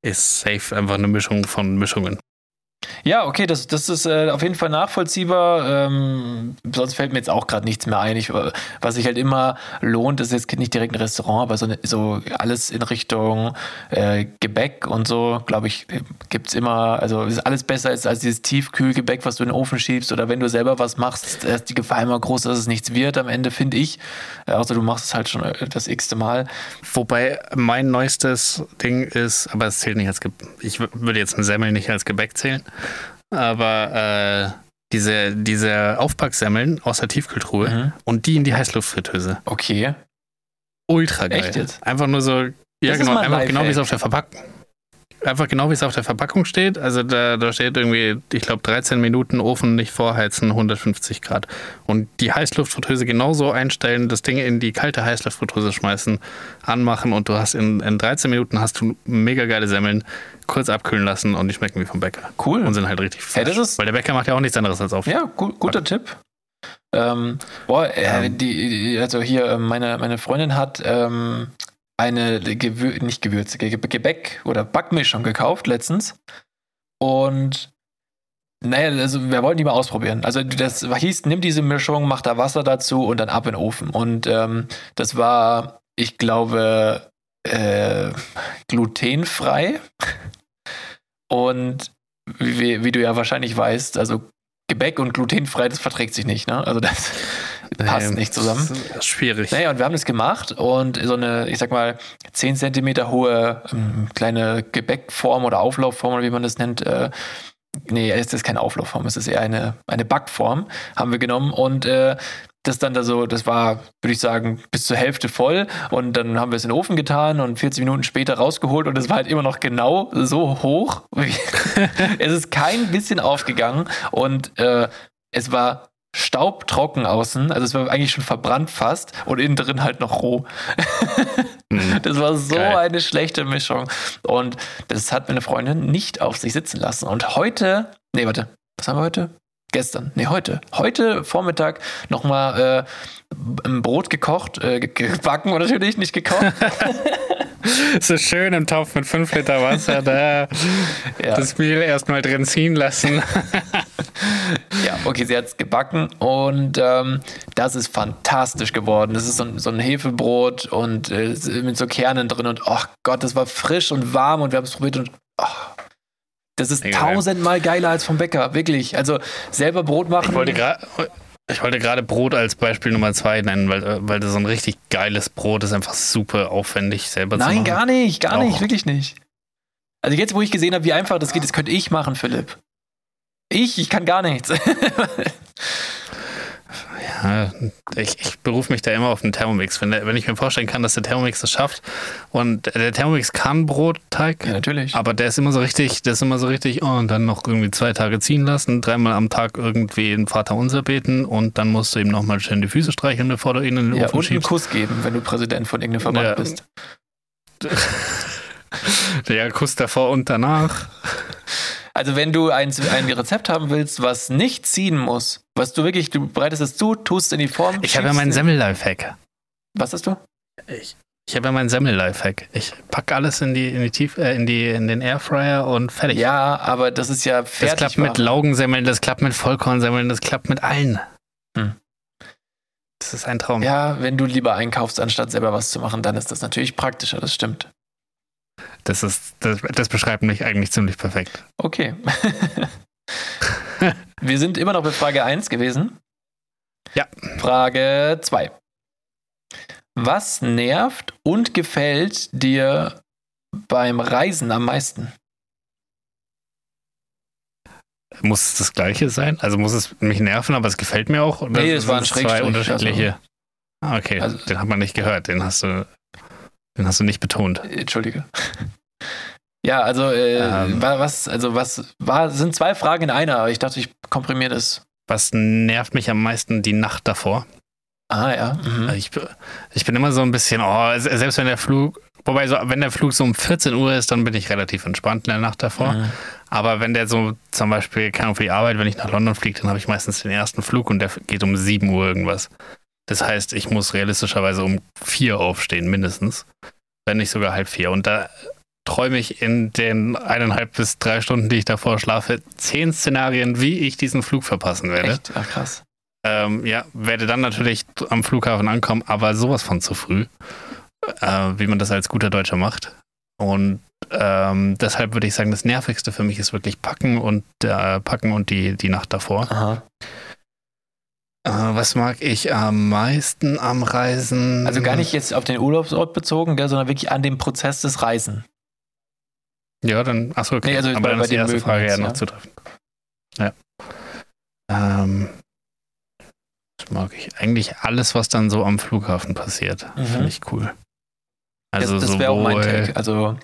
ist safe einfach eine Mischung von Mischungen. Ja, okay, das, das ist äh, auf jeden Fall nachvollziehbar. Ähm, sonst fällt mir jetzt auch gerade nichts mehr ein. Ich, was sich halt immer lohnt, ist jetzt nicht direkt ein Restaurant, aber so, eine, so alles in Richtung äh, Gebäck und so, glaube ich, gibt es immer, also ist alles besser als, als dieses Tiefkühlgebäck, was du in den Ofen schiebst oder wenn du selber was machst, ist die Gefahr immer groß, dass es nichts wird am Ende, finde ich. Äh, außer du machst es halt schon das x-te Mal. Wobei mein neuestes Ding ist, aber es zählt nicht als Gebäck. Ich würde jetzt ein Semmel nicht als Gebäck zählen aber äh, diese, diese Aufpacksemmeln aus der Tiefkühltruhe mhm. und die in die Heißluftfritteuse. Okay. Ultra geil. Echt jetzt? Einfach nur so, ja das genau, einfach genau wie es auf der Verpackung einfach genau wie es auf der Verpackung steht. Also da, da steht irgendwie, ich glaube, 13 Minuten Ofen nicht vorheizen, 150 Grad. Und die Heißluftfritteuse genauso einstellen, das Ding in die kalte Heißluftfritteuse schmeißen, anmachen und du hast in, in 13 Minuten hast du mega geile Semmeln, kurz abkühlen lassen und die schmecken wie vom Bäcker. Cool. Und sind halt richtig frisch. Hey, Weil der Bäcker macht ja auch nichts anderes als auf. Ja, gu guter Tipp. Ähm, boah, äh, die, also hier, äh, meine, meine Freundin hat ähm, eine Gewür nicht Gewürze, Gebäck oder Backmischung gekauft letztens. Und naja, also wir wollten die mal ausprobieren. Also das hieß, nimm diese Mischung, mach da Wasser dazu und dann ab in den Ofen. Und ähm, das war, ich glaube, äh, glutenfrei. Und wie, wie, du ja wahrscheinlich weißt, also Gebäck und glutenfrei, das verträgt sich nicht, ne? Also das passt nee, nicht zusammen. schwierig. Naja, und wir haben das gemacht und so eine, ich sag mal, 10 Zentimeter hohe ähm, kleine Gebäckform oder Auflaufform oder wie man das nennt, äh, nee, es ist keine Auflaufform, es ist eher eine, eine Backform, haben wir genommen und äh, das dann da so, das war, würde ich sagen, bis zur Hälfte voll. Und dann haben wir es in den Ofen getan und 40 Minuten später rausgeholt und es war halt immer noch genau so hoch. es ist kein bisschen aufgegangen und äh, es war staubtrocken außen, also es war eigentlich schon verbrannt fast und innen drin halt noch roh. Mhm. das war so Geil. eine schlechte Mischung. Und das hat meine Freundin nicht auf sich sitzen lassen. Und heute, nee, warte, was haben wir heute? Gestern, nee, heute, heute Vormittag nochmal äh, ein Brot gekocht, äh, gebacken und natürlich nicht gekocht. so schön im Topf mit 5 Liter Wasser da ja. das Mehl erstmal drin ziehen lassen. ja, okay, sie hat es gebacken und ähm, das ist fantastisch geworden. Das ist so ein, so ein Hefebrot und äh, mit so Kernen drin und oh Gott, das war frisch und warm und wir haben es probiert und oh, das ist tausendmal geiler als vom Bäcker, wirklich. Also selber Brot machen. Ich wollte gerade. Ich wollte gerade Brot als Beispiel Nummer zwei nennen, weil, äh, weil das so ein richtig geiles Brot ist, einfach super aufwendig selber Nein, zu machen. Nein, gar nicht, gar Auch. nicht, wirklich nicht. Also jetzt, wo ich gesehen habe, wie einfach das geht, das könnte ich machen, Philipp. Ich, ich kann gar nichts. Ja, ich, ich berufe mich da immer auf den Thermomix. Wenn, der, wenn ich mir vorstellen kann, dass der Thermomix das schafft und der Thermomix kann Brotteig, ja, natürlich. aber der ist immer so richtig, der ist immer so richtig, oh, und dann noch irgendwie zwei Tage ziehen lassen, dreimal am Tag irgendwie den Vater unser beten und dann musst du ihm nochmal schön die Füße streicheln, bevor du ihn in den ja, Ofen und schiebst. einen Kuss geben, wenn du Präsident von irgendeinem Verband ja. bist. Der Kuss davor und danach. Also wenn du ein, ein Rezept haben willst, was nicht ziehen muss, was du wirklich, du bereitest es zu, tust in die Form. Ich habe ja meinen Semmel-Lifehack. Was hast du? Ich, ich habe ja meinen Semmel-Lifehack. Ich packe alles in die, in die Tief, äh, in die, in den Airfryer und fertig. Ja, aber das ist ja fertig. Das klappt mit Laugensemmeln, das klappt mit Vollkornsemmeln, das klappt mit allen. Hm. Das ist ein Traum. Ja, wenn du lieber einkaufst, anstatt selber was zu machen, dann ist das natürlich praktischer, das stimmt. Das ist, das, das beschreibt mich eigentlich ziemlich perfekt. Okay. Wir sind immer noch bei Frage 1 gewesen. Ja. Frage 2. Was nervt und gefällt dir beim Reisen am meisten? Muss es das gleiche sein? Also muss es mich nerven, aber es gefällt mir auch? Oder nee, es waren zwei unterschiedliche. Also, okay, also, den hat man nicht gehört, den hast du, den hast du nicht betont. Entschuldige. Ja, also äh, ähm, was, also was war, sind zwei Fragen in einer, aber ich dachte, ich komprimiere das. Was nervt mich am meisten die Nacht davor? Ah ja. Mhm. Also ich, ich bin immer so ein bisschen, oh, selbst wenn der Flug, wobei so, wenn der Flug so um 14 Uhr ist, dann bin ich relativ entspannt in der Nacht davor. Mhm. Aber wenn der so zum Beispiel, keine Ahnung, für die Arbeit, wenn ich nach London fliege, dann habe ich meistens den ersten Flug und der geht um 7 Uhr irgendwas. Das heißt, ich muss realistischerweise um 4 aufstehen, mindestens. Wenn nicht sogar halb vier. Und da träume ich in den eineinhalb bis drei Stunden, die ich davor schlafe, zehn Szenarien, wie ich diesen Flug verpassen werde. Echt? Ach, krass. Ähm, ja, werde dann natürlich am Flughafen ankommen, aber sowas von zu früh, äh, wie man das als guter Deutscher macht. Und ähm, deshalb würde ich sagen, das Nervigste für mich ist wirklich Packen und äh, Packen und die, die Nacht davor. Aha. Äh, was mag ich am meisten am Reisen? Also gar nicht jetzt auf den Urlaubsort bezogen, sondern wirklich an dem Prozess des Reisen. Ja, dann, achso, okay. Nee, also Aber dann ist die erste Frage ja noch ja. zutreffen. Ja. Ähm, das mag ich. Eigentlich alles, was dann so am Flughafen passiert, mhm. finde ich cool. Also das, das wäre auch mein Take. Also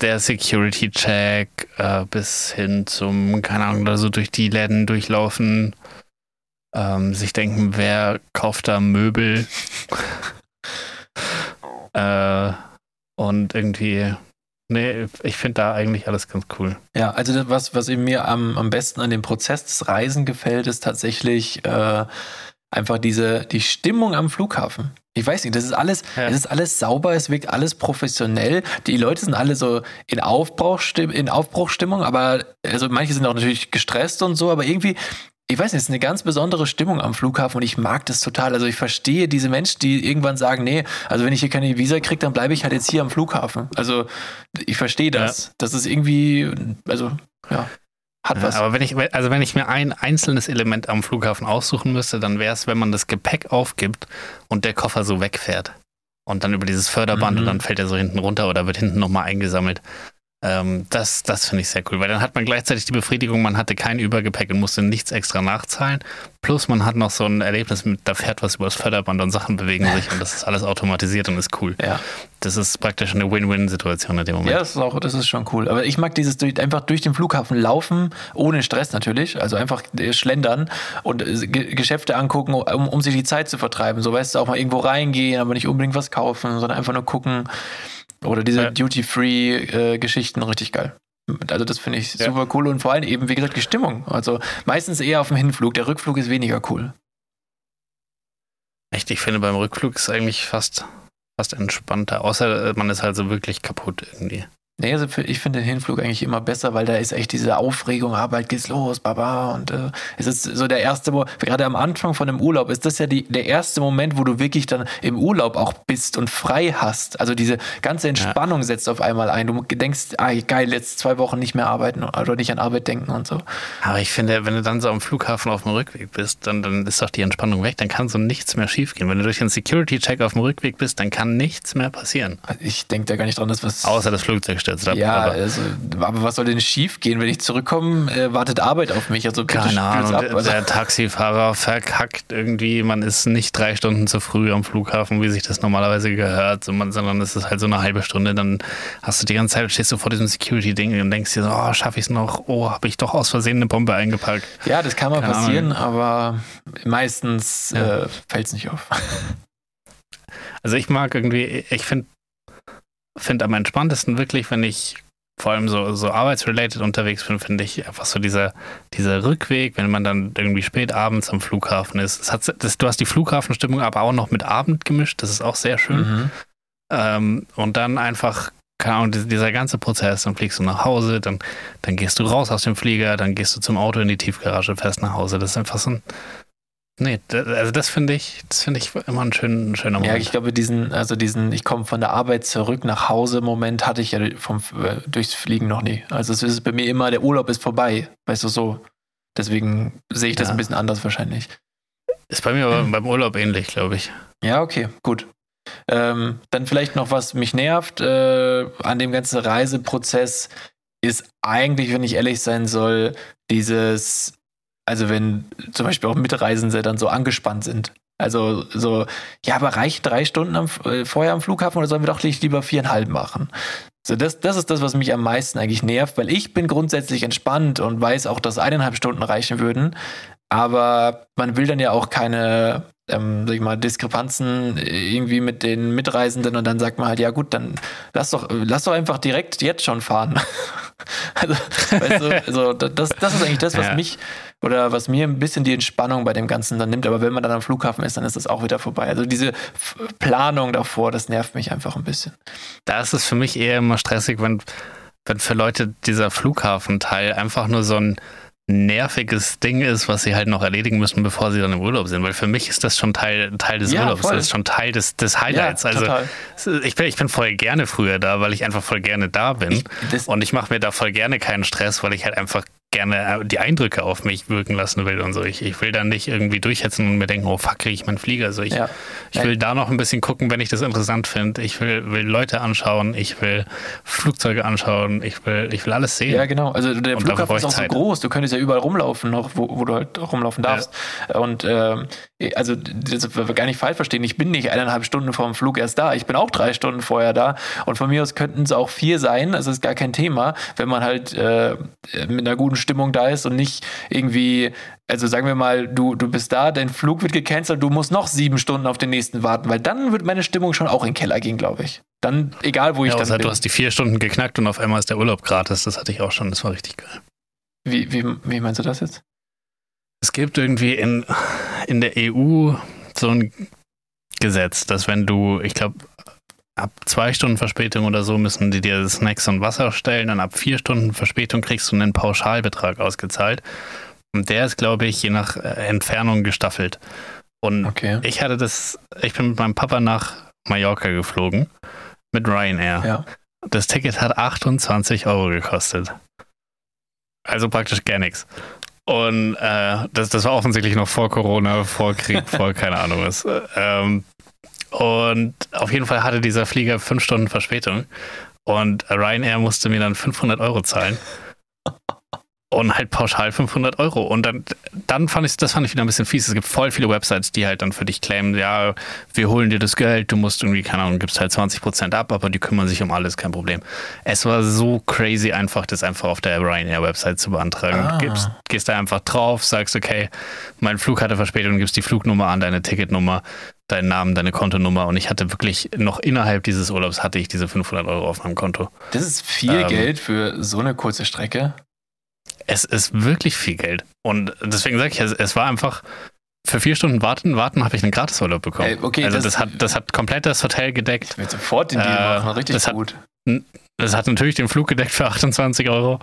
der Security-Check äh, bis hin zum, keine Ahnung, da so durch die Läden durchlaufen, ähm, sich denken, wer kauft da Möbel äh, und irgendwie Nee, ich finde da eigentlich alles ganz cool. Ja, also das, was, was mir am, am besten an dem Prozess des Reisen gefällt, ist tatsächlich äh, einfach diese, die Stimmung am Flughafen. Ich weiß nicht, das ist alles, ja. es ist alles sauber, es wirkt alles professionell. Die Leute sind alle so in, Aufbruchstimmung, in Aufbruchstimmung, aber also manche sind auch natürlich gestresst und so, aber irgendwie ich weiß nicht, es ist eine ganz besondere Stimmung am Flughafen und ich mag das total. Also ich verstehe diese Menschen, die irgendwann sagen, nee, also wenn ich hier keine Visa kriege, dann bleibe ich halt jetzt hier am Flughafen. Also ich verstehe das. Ja. Das ist irgendwie, also ja. Hat was. aber wenn ich, also wenn ich mir ein einzelnes Element am Flughafen aussuchen müsste, dann wäre es, wenn man das Gepäck aufgibt und der Koffer so wegfährt. Und dann über dieses Förderband mhm. und dann fällt er so hinten runter oder wird hinten nochmal eingesammelt. Ähm, das das finde ich sehr cool, weil dann hat man gleichzeitig die Befriedigung, man hatte kein Übergepäck und musste nichts extra nachzahlen. Plus man hat noch so ein Erlebnis mit, da fährt was übers Förderband und Sachen bewegen sich und das ist alles automatisiert und ist cool. Ja. Das ist praktisch eine Win-Win-Situation in dem Moment. Ja, das ist auch, das ist schon cool. Aber ich mag dieses durch, einfach durch den Flughafen laufen, ohne Stress natürlich. Also einfach äh, schlendern und äh, Geschäfte angucken, um, um sich die Zeit zu vertreiben. So weißt du, auch mal irgendwo reingehen, aber nicht unbedingt was kaufen, sondern einfach nur gucken. Oder diese ja. Duty-Free-Geschichten, richtig geil. Also das finde ich super cool und vor allem eben, wie gesagt, die Stimmung. Also meistens eher auf dem Hinflug. Der Rückflug ist weniger cool. Echt, ich finde beim Rückflug ist eigentlich fast, fast entspannter. Außer man ist halt so wirklich kaputt irgendwie. Nee, also ich finde den Hinflug eigentlich immer besser, weil da ist echt diese Aufregung, Arbeit geht's los, baba. Und äh, es ist so der erste, gerade am Anfang von dem Urlaub, ist das ja die, der erste Moment, wo du wirklich dann im Urlaub auch bist und frei hast. Also diese ganze Entspannung ja. setzt auf einmal ein. Du denkst, ah, geil, jetzt zwei Wochen nicht mehr arbeiten oder nicht an Arbeit denken und so. Aber ich finde, wenn du dann so am Flughafen auf dem Rückweg bist, dann, dann ist doch die Entspannung weg, dann kann so nichts mehr schiefgehen. Wenn du durch den Security-Check auf dem Rückweg bist, dann kann nichts mehr passieren. Ich denke da gar nicht dran, dass was. Außer das Flugzeug stürzt abgestürzt habe. Ja, aber, also, aber was soll denn schief gehen? Wenn ich zurückkomme, äh, wartet Arbeit auf mich. Also keine Ahnung. Ab, also. Der Taxifahrer verkackt irgendwie. Man ist nicht drei Stunden zu früh am Flughafen, wie sich das normalerweise gehört, sondern es ist halt so eine halbe Stunde. Dann hast du die ganze Zeit, stehst du vor diesem Security-Ding und denkst dir so, oh, schaffe ich es noch? Oh, habe ich doch aus Versehen eine Bombe eingepackt. Ja, das kann mal keine passieren, Ahnung. aber meistens ja. äh, fällt es nicht auf. Also ich mag irgendwie, ich finde finde am entspanntesten wirklich, wenn ich vor allem so, so arbeitsrelated unterwegs bin, finde ich einfach so dieser, dieser Rückweg, wenn man dann irgendwie spät abends am Flughafen ist. Das hat, das, du hast die Flughafenstimmung aber auch noch mit Abend gemischt, das ist auch sehr schön. Mhm. Ähm, und dann einfach, keine Ahnung, dieser ganze Prozess, dann fliegst du nach Hause, dann, dann gehst du raus aus dem Flieger, dann gehst du zum Auto in die Tiefgarage, fährst nach Hause. Das ist einfach so ein, Nee, also das finde ich, das finde ich immer ein, schön, ein schöner Moment. Ja, ich glaube, diesen, also diesen, ich komme von der Arbeit zurück nach Hause Moment hatte ich ja vom, äh, durchs Fliegen noch nie. Also es ist bei mir immer, der Urlaub ist vorbei, weißt du so. Deswegen sehe ich das ja. ein bisschen anders wahrscheinlich. Ist bei mir aber beim Urlaub ähnlich, glaube ich. Ja, okay, gut. Ähm, dann vielleicht noch was mich nervt äh, an dem ganzen Reiseprozess ist eigentlich, wenn ich ehrlich sein soll, dieses, also wenn zum Beispiel auch Mitreisende dann so angespannt sind. Also so, ja, aber reicht drei Stunden am, äh, vorher am Flughafen oder sollen wir doch lieber viereinhalb machen? So, das, das ist das, was mich am meisten eigentlich nervt, weil ich bin grundsätzlich entspannt und weiß auch, dass eineinhalb Stunden reichen würden. Aber man will dann ja auch keine, ähm, sag ich mal, Diskrepanzen irgendwie mit den Mitreisenden und dann sagt man halt, ja gut, dann lass doch, lass doch einfach direkt jetzt schon fahren. also, weißt du, also das, das ist eigentlich das, was ja. mich oder was mir ein bisschen die Entspannung bei dem Ganzen dann nimmt. Aber wenn man dann am Flughafen ist, dann ist das auch wieder vorbei. Also diese Planung davor, das nervt mich einfach ein bisschen. Da ist es für mich eher immer stressig, wenn, wenn für Leute dieser Flughafenteil einfach nur so ein nerviges Ding ist, was sie halt noch erledigen müssen, bevor sie dann im Urlaub sind. Weil für mich ist das schon Teil, Teil des ja, Urlaubs, voll. das ist schon Teil des, des Highlights. Ja, also ich bin, ich bin voll gerne früher da, weil ich einfach voll gerne da bin. Ich, und ich mache mir da voll gerne keinen Stress, weil ich halt einfach gerne äh, die Eindrücke auf mich wirken lassen will und so. Ich, ich will dann nicht irgendwie durchhetzen und mir denken, oh fuck, kriege ich meinen Flieger. Also ich, ja. ich will da noch ein bisschen gucken, wenn ich das interessant finde. Ich will, will Leute anschauen, ich will Flugzeuge anschauen, ich will, ich will alles sehen. Ja, genau. Also der und Flughafen ist auch Zeit. so groß, du könntest ja überall rumlaufen noch, wo, wo du halt rumlaufen darfst. Ja. Und ähm, also das wir gar nicht falsch verstehen, ich bin nicht eineinhalb Stunden vor dem Flug erst da. Ich bin auch drei Stunden vorher da. Und von mir aus könnten es auch vier sein. Also ist gar kein Thema, wenn man halt äh, mit einer guten Stimmung da ist und nicht irgendwie, also sagen wir mal, du, du bist da, dein Flug wird gecancelt, du musst noch sieben Stunden auf den nächsten warten, weil dann wird meine Stimmung schon auch in den Keller gehen, glaube ich. Dann, egal wo ich ja, dann bin. Du hast die vier Stunden geknackt und auf einmal ist der Urlaub gratis. Das hatte ich auch schon, das war richtig geil. Wie, wie, wie meinst du das jetzt? Es gibt irgendwie in, in der EU so ein Gesetz, dass wenn du, ich glaube, ab zwei Stunden Verspätung oder so müssen die dir Snacks und Wasser stellen. Dann ab vier Stunden Verspätung kriegst du einen Pauschalbetrag ausgezahlt. Und der ist, glaube ich, je nach äh, Entfernung gestaffelt. Und okay. ich hatte das, ich bin mit meinem Papa nach Mallorca geflogen mit Ryanair. Ja. Das Ticket hat 28 Euro gekostet. Also praktisch gar nichts. Und äh, das, das war offensichtlich noch vor Corona, vor Krieg, vor keine Ahnung was. Ähm, und auf jeden Fall hatte dieser Flieger fünf Stunden Verspätung. Und Ryanair musste mir dann 500 Euro zahlen. Und halt pauschal 500 Euro. Und dann, dann fand ich, das fand ich wieder ein bisschen fies. Es gibt voll viele Websites, die halt dann für dich claimen, ja, wir holen dir das Geld, du musst irgendwie, keine Ahnung, gibst halt 20 Prozent ab, aber die kümmern sich um alles, kein Problem. Es war so crazy einfach, das einfach auf der Ryanair-Website zu beantragen. Ah. Gibst, gehst da einfach drauf, sagst, okay, mein Flug hatte Verspätung, gibst die Flugnummer an, deine Ticketnummer, deinen Namen, deine Kontonummer und ich hatte wirklich noch innerhalb dieses Urlaubs hatte ich diese 500 Euro auf meinem Konto. Das ist viel ähm, Geld für so eine kurze Strecke es ist wirklich viel Geld. Und deswegen sage ich, es, es war einfach für vier Stunden warten, warten habe ich einen Gratisurlaub bekommen. Ey, okay, also das, das, hat, das hat komplett das Hotel gedeckt. Ich will sofort den Deal äh, machen, richtig das gut. Hat, das hat natürlich den Flug gedeckt für 28 Euro.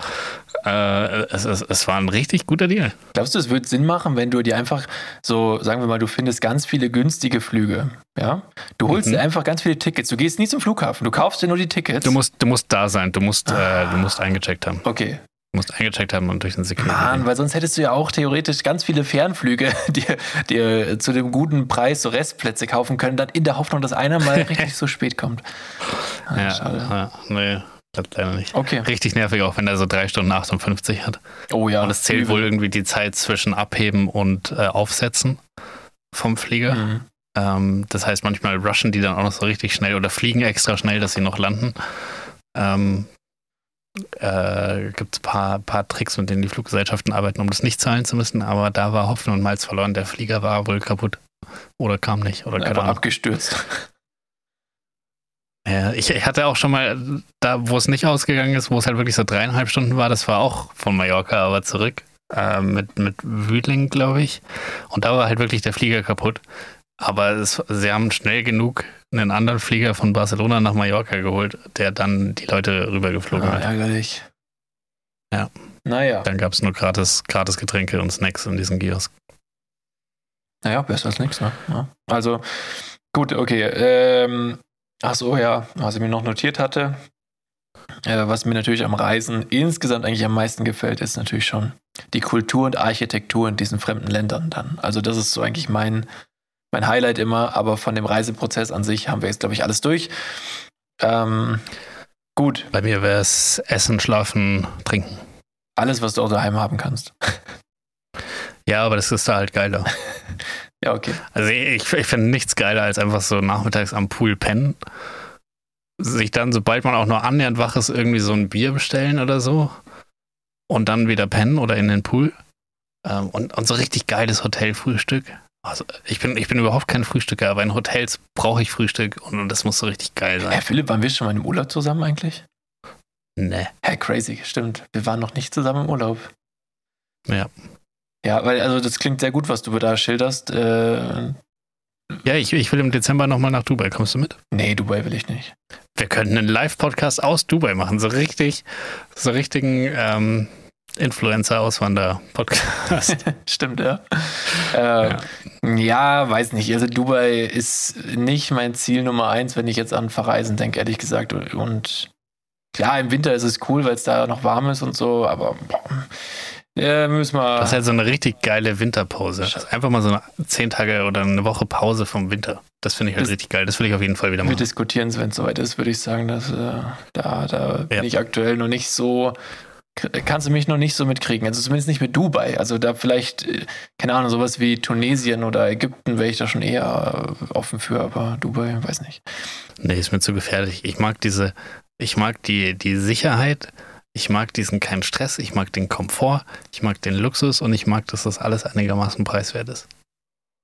Äh, es, es, es, war ein richtig guter Deal. Glaubst du, es würde Sinn machen, wenn du dir einfach so, sagen wir mal, du findest ganz viele günstige Flüge, ja? Du holst mhm. dir einfach ganz viele Tickets. Du gehst nie zum Flughafen, du kaufst dir nur die Tickets. Du musst, du musst da sein, du musst, ah. äh, du musst eingecheckt haben. Okay, musst eingecheckt haben und durch den Security. Mann, weil sonst hättest du ja auch theoretisch ganz viele Fernflüge, die dir zu dem guten Preis so Restplätze kaufen können, dann in der Hoffnung, dass einer mal richtig so spät kommt. Ah, ja, schade. Ja, nee. Klappt leider nicht. Okay. Richtig nervig auch, wenn er so drei Stunden 58 hat. Oh ja. Und es zählt wohl irgendwie die Zeit zwischen Abheben und äh, Aufsetzen vom Flieger. Mhm. Ähm, das heißt, manchmal rushen die dann auch noch so richtig schnell oder fliegen extra schnell, dass sie noch landen. Ähm, äh, gibt es ein paar, paar Tricks, mit denen die Fluggesellschaften arbeiten, um das nicht zahlen zu müssen. Aber da war Hopfen und Malz verloren. Der Flieger war wohl kaputt. Oder kam nicht. Oder keine Ahnung. abgestürzt. Ja, ich, ich, hatte auch schon mal, da wo es nicht ausgegangen ist, wo es halt wirklich so dreieinhalb Stunden war, das war auch von Mallorca, aber zurück. Äh, mit, mit Wüdling, glaube ich. Und da war halt wirklich der Flieger kaputt. Aber es, sie haben schnell genug einen anderen Flieger von Barcelona nach Mallorca geholt, der dann die Leute rübergeflogen ah, hat. Ärgerlich. Ja. Naja. Dann gab es nur gratis, gratis Getränke und Snacks in diesem Kiosk. Naja, besser als nichts, ne? Ja. Also, gut, okay. Ähm, ach so, ja, was ich mir noch notiert hatte, äh, was mir natürlich am Reisen insgesamt eigentlich am meisten gefällt, ist natürlich schon die Kultur und Architektur in diesen fremden Ländern dann. Also, das ist so eigentlich mein mein Highlight immer, aber von dem Reiseprozess an sich haben wir jetzt, glaube ich, alles durch. Ähm, Gut. Bei mir wäre es Essen, Schlafen, Trinken. Alles, was du auch daheim haben kannst. Ja, aber das ist da halt geiler. ja, okay. Also ich, ich finde nichts geiler als einfach so nachmittags am Pool pennen. Sich dann, sobald man auch nur annähernd wach ist, irgendwie so ein Bier bestellen oder so. Und dann wieder pennen oder in den Pool. Ähm, und, und so richtig geiles Hotelfrühstück. Also ich bin, ich bin überhaupt kein Frühstücker, aber in Hotels brauche ich Frühstück und, und das muss so richtig geil sein. Herr Philipp, waren wir schon mal im Urlaub zusammen eigentlich? Nee. Hä, crazy, stimmt. Wir waren noch nicht zusammen im Urlaub. Ja. Ja, weil, also das klingt sehr gut, was du da schilderst. Äh, Ja, ich, ich will im Dezember nochmal nach Dubai. Kommst du mit? nee, Dubai will ich nicht. Wir könnten einen Live-Podcast aus Dubai machen. So richtig, so richtigen ähm, Influencer-Auswander-Podcast. Stimmt, ja. Äh, ja. weiß nicht. Also Dubai ist nicht mein Ziel Nummer eins, wenn ich jetzt an Verreisen denke, ehrlich gesagt. Und klar, im Winter ist es cool, weil es da noch warm ist und so, aber ja, müssen wir. Das ist halt so eine richtig geile Winterpause. Das ist einfach mal so eine zehn Tage oder eine Woche Pause vom Winter. Das finde ich halt Das- richtig geil. Das will ich auf jeden Fall wieder Wir machen. diskutieren es, wenn es soweit ist, würde ich sagen, dass äh, da, da bin Ja. ich aktuell noch nicht so. Kannst du mich noch nicht so mitkriegen? Also zumindest nicht mit Dubai. Also da vielleicht, äh, keine Ahnung, sowas wie Tunesien oder Ägypten wäre ich da schon eher äh, offen für, aber Dubai, weiß nicht. Nee, ist mir zu gefährlich. Ich mag diese, ich mag die, die Sicherheit, ich mag diesen keinen Stress, ich mag den Komfort, ich mag den Luxus und ich mag, dass das alles einigermaßen preiswert ist.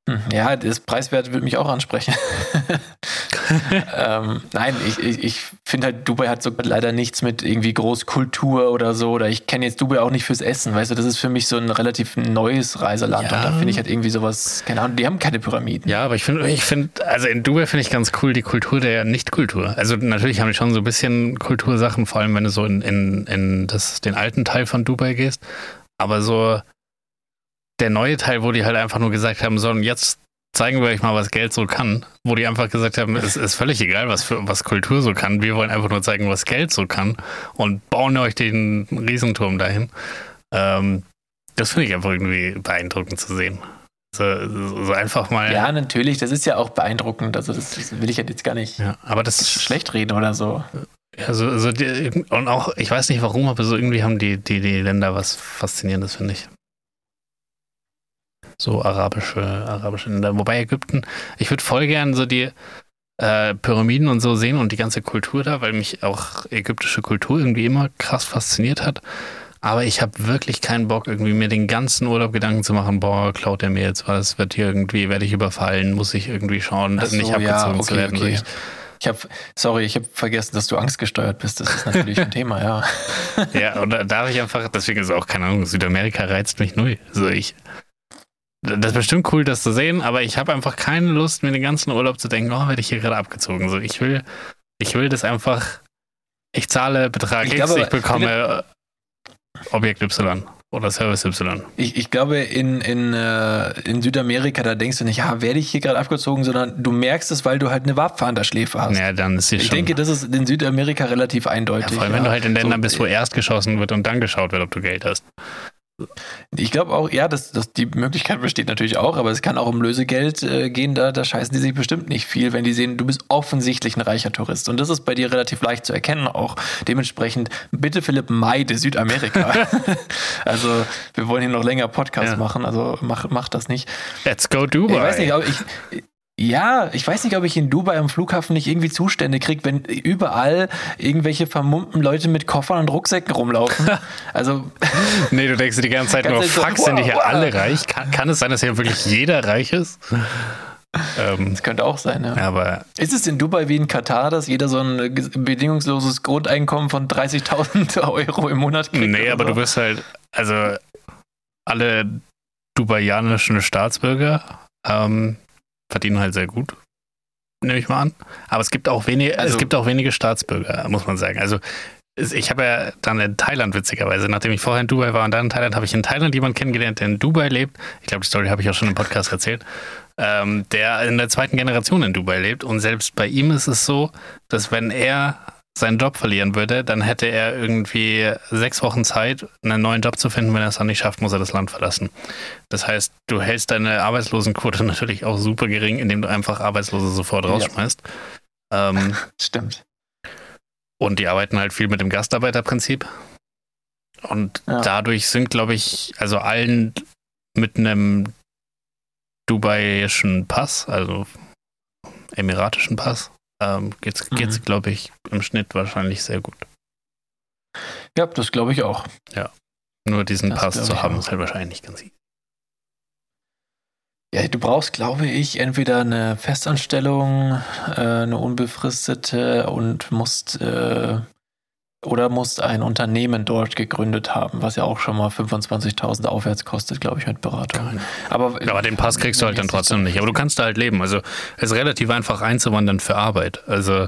Hm, Ja, das Preiswert würde mich auch ansprechen. ähm, nein, ich, ich, ich finde halt, Dubai hat so leider nichts mit irgendwie Großkultur oder so. Oder ich kenne jetzt Dubai auch nicht fürs Essen. Weißt du, das ist für mich so ein relativ neues Reiseland. Ja. Und da finde ich halt irgendwie sowas, keine Ahnung, die haben keine Pyramiden. Ja, aber ich finde, ich finde, also in Dubai finde ich ganz cool die Kultur der Nicht-Kultur. Also natürlich haben die schon so ein bisschen Kultursachen, vor allem wenn du so in, in, in das, den alten Teil von Dubai gehst. Aber so der neue Teil, wo die halt einfach nur gesagt haben, so und jetzt zeigen wir euch mal, was Geld so kann. Wo die einfach gesagt haben, es ist völlig egal, was, für, was Kultur so kann. Wir wollen einfach nur zeigen, was Geld so kann und bauen euch den Riesenturm dahin. Ähm, das finde ich einfach irgendwie beeindruckend zu sehen. So, so einfach mal. Ja, natürlich, das ist ja auch beeindruckend. Also, das, das will ich jetzt gar nicht Ja, aber das schlecht reden oder so. Ja, so, so die, und auch, ich weiß nicht warum, aber so irgendwie haben die, die, die Länder was Faszinierendes, finde ich. So arabische, arabische Länder. Wobei Ägypten, ich würde voll gern so die äh, Pyramiden und so sehen und die ganze Kultur da, weil mich auch ägyptische Kultur irgendwie immer krass fasziniert hat. Aber ich habe wirklich keinen Bock, irgendwie mir den ganzen Urlaub Gedanken zu machen, boah, klaut er mir jetzt was, wird hier irgendwie, werde ich überfallen, muss ich irgendwie schauen, so, nicht ja, abgezogen okay, zu werden. okay. Ich habe, sorry, ich habe vergessen, dass du angstgesteuert bist. Das ist natürlich ein Thema, ja. Ja, und da darf ich einfach, deswegen ist auch, keine Ahnung, Südamerika reizt mich null. So ich. Das ist bestimmt cool, das zu sehen, aber ich habe einfach keine Lust, mir den ganzen Urlaub zu denken, oh, werde ich hier gerade abgezogen. So, ich will, ich will das einfach, ich zahle Betrag Ich X, glaube, ich bekomme Objekt Y oder Service Y. Ich, ich glaube, in, in, äh, in Südamerika, da denkst du nicht, ja, werde ich hier gerade abgezogen, sondern du merkst es, weil du halt eine Waffe an der Schläfe hast. Ja, dann ist sie ich schon. denke, das ist in Südamerika relativ ja, eindeutig. vor allem, wenn ja. du halt in Ländern So, bist, wo erst geschossen wird und dann geschaut wird, ob du Geld hast. Ich glaube auch, ja, das, das, die Möglichkeit besteht natürlich auch, aber es kann auch um Lösegeld äh, gehen, da, da scheißen die sich bestimmt nicht viel, wenn die sehen, du bist offensichtlich ein reicher Tourist. Und das ist bei dir relativ leicht zu erkennen auch. Dementsprechend, bitte Philipp, meide Südamerika. also, wir wollen hier noch länger Podcast Ja. machen, also mach, mach das nicht. Let's go Dubai. Ich weiß nicht, ob ich. Ja, ich weiß nicht, ob ich in Dubai am Flughafen nicht irgendwie Zustände kriege, wenn überall irgendwelche vermummten Leute mit Koffern und Rucksäcken rumlaufen. Also, Nee, du denkst dir die ganze Zeit nur, ehrlich so, fuck, sind die hier wow, alle reich? Kann, kann es sein, dass hier wirklich jeder reich ist? ähm, das könnte auch sein, ja. aber Ist es in Dubai wie in Katar, dass jeder so ein bedingungsloses Grundeinkommen von 30.000 Euro im Monat kriegt? nee, aber so? du bist halt, also alle dubaianischen Staatsbürger ähm, verdienen halt sehr gut, nehme ich mal an. Aber es gibt auch wenige, es Also- gibt auch wenige Staatsbürger, muss man sagen. Also es- ich habe ja dann in Thailand witzigerweise, nachdem ich vorher in Dubai war und dann in Thailand, habe ich in Thailand jemanden kennengelernt, der in Dubai lebt. Ich glaube, die Story habe ich auch schon im Podcast erzählt. Ähm, der in der zweiten Generation in Dubai lebt. Und selbst bei ihm ist es so, dass wenn er seinen Job verlieren würde, dann hätte er irgendwie sechs Wochen Zeit, einen neuen Job zu finden. Wenn er es dann nicht schafft, muss er das Land verlassen. Das heißt, du hältst deine Arbeitslosenquote natürlich auch super gering, indem du einfach Arbeitslose sofort Ja. rausschmeißt. Ähm, Stimmt. Und die arbeiten halt viel mit dem Gastarbeiterprinzip. Und Ja. dadurch sind, glaube ich, also allen mit einem dubaiischen Pass, also emiratischen Pass, ähm, geht's, Mhm. geht's glaube ich, im Schnitt wahrscheinlich sehr gut. Ja, das glaube ich auch. Nur diesen Das Pass zu haben, auch. ist halt wahrscheinlich nicht ganz easy. Ja, du brauchst, glaube ich, entweder eine Festanstellung, äh, eine unbefristete und musst äh, oder musst ein Unternehmen dort gegründet haben, was ja auch schon mal 25.000 aufwärts kostet, glaube ich, mit Beratung. Aber, Aber den Pass kriegst du halt dann trotzdem nicht. Aber du kannst da halt leben. Also es ist relativ einfach einzuwandern für Arbeit. Also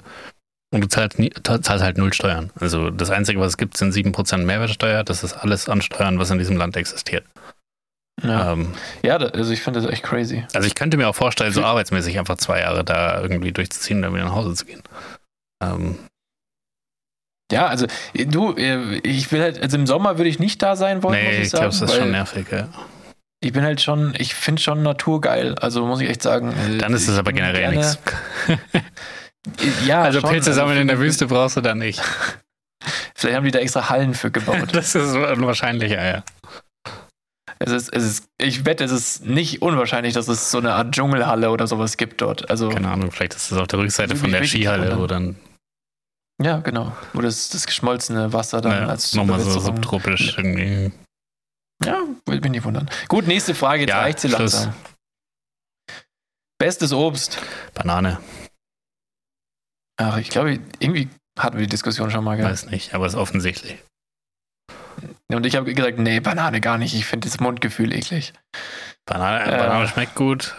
und du zahlst, nie, zahlst halt null Steuern. Also das Einzige, was es gibt, sind 7% Mehrwertsteuer. Das ist alles an Steuern, was in diesem Land existiert. Ja, Ähm, ja also ich finde das echt crazy. also ich könnte mir auch vorstellen, so arbeitsmäßig einfach zwei Jahre da irgendwie durchzuziehen und dann wieder nach Hause zu gehen. Ähm, Ja, also du, äh, ich will halt, also im Sommer würde ich nicht da sein wollen, muss nee, ich ich sagen. glaube, das ist schon nervig. Ja. Ich bin halt schon, ich finde schon Natur geil, also muss ich echt sagen. äh, Dann ist es ich aber generell nichts. Ja, Also schon, Pilze sammeln für- in der Wüste brauchst du da nicht. Vielleicht haben die da extra Hallen für gebaut. Das ist unwahrscheinlicher, ja. Es ist, es ist, ich wette, es ist nicht unwahrscheinlich, dass es so eine Art Dschungelhalle oder sowas gibt dort. Also, Keine Ahnung, vielleicht ist das auf der Rückseite von der Skihalle, wo dann ja, genau. Wo das, das geschmolzene Wasser dann naja, als nochmal so subtropisch irgendwie. Ja, würde mich nicht wundern. Gut, nächste Frage. Jetzt Ja, reicht sie Schluss. langsam. Bestes Obst. Banane, Ach, ich glaube, irgendwie hatten wir die Diskussion schon mal gehabt. weiß nicht, aber ist offensichtlich. Und ich habe gesagt, nee, Banane gar nicht. Ich finde das Mundgefühl eklig. Banane, Äh. Banane schmeckt gut.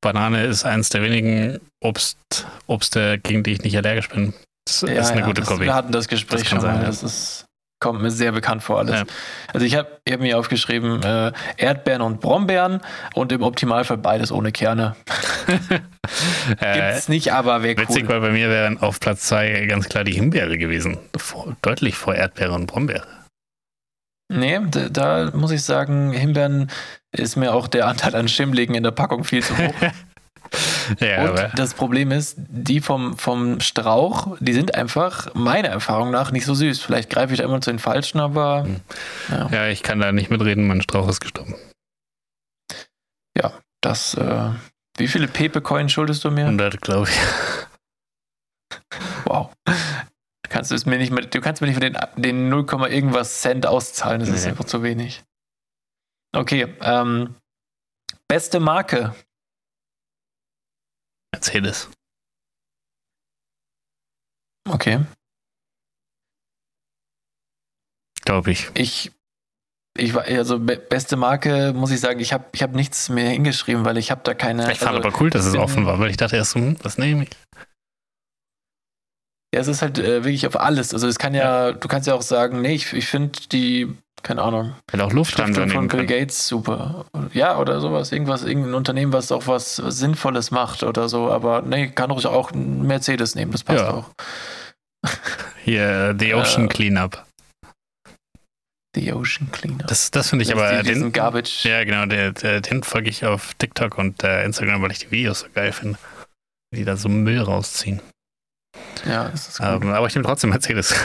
Banane ist eins der wenigen Obst, Obste, gegen die ich nicht allergisch bin. Das Ja, ist eine ja, gute das, Kombi. Wir hatten das Gespräch Das schon mal. sein, ja. Das ist, kommt mir sehr bekannt vor alles. Also ich habe hab mir aufgeschrieben, äh, Erdbeeren und Brombeeren und im Optimalfall beides ohne Kerne. Äh, Gibt's nicht, aber wäre witzig, cool. weil bei mir wären auf Platz zwei ganz klar die Himbeere gewesen. Vor, deutlich vor Erdbeere und Brombeere. Nee, da, da muss ich sagen, Himbeeren ist mir auch der Anteil an Schimmligen in der Packung viel zu hoch. Ja, Und das Problem ist, die vom, vom Strauch, die sind einfach, meiner Erfahrung nach, nicht so süß. Vielleicht greife ich da immer zu den falschen, aber Hm. ja, ja, ich kann da nicht mitreden, mein Strauch ist gestorben. das, äh, wie viele Pepe-Coin schuldest du mir? 100, glaube ich. Wow. Du kannst, es mir nicht mit, du kannst mir nicht für den, den 0, irgendwas Cent auszahlen, das ist Nee. einfach zu wenig. Okay, ähm, beste Marke. Mercedes. Okay. Glaube ich. Ich, ich war, also be beste Marke, muss ich sagen, ich habe ich hab nichts mehr hingeschrieben, weil ich habe da keine. Ich fand also, aber cool, dass es offen war, weil ich dachte erst, hm, was nehme ich? Ja, es ist halt äh, wirklich auf alles. Also es kann ja, du kannst ja auch sagen, nee, ich, ich finde die, keine Ahnung, Hätte auch Lufthansa von Bill können. Gates super. Ja, oder sowas. Irgendwas, irgendein Unternehmen, was auch was Sinnvolles macht oder so. Aber nee, kann ruhig auch ein Mercedes nehmen, das passt Ja. auch. Hier, The Ocean Äh, Cleanup. The Ocean Cleaner. Das, das finde ich Das aber, die- den, Garbage. ja genau, der, den folge ich auf TikTok und äh, Instagram, weil ich die Videos so geil finde. Die da so Müll rausziehen. Ja, das ist gut. Ähm, aber ich nehme trotzdem Mercedes.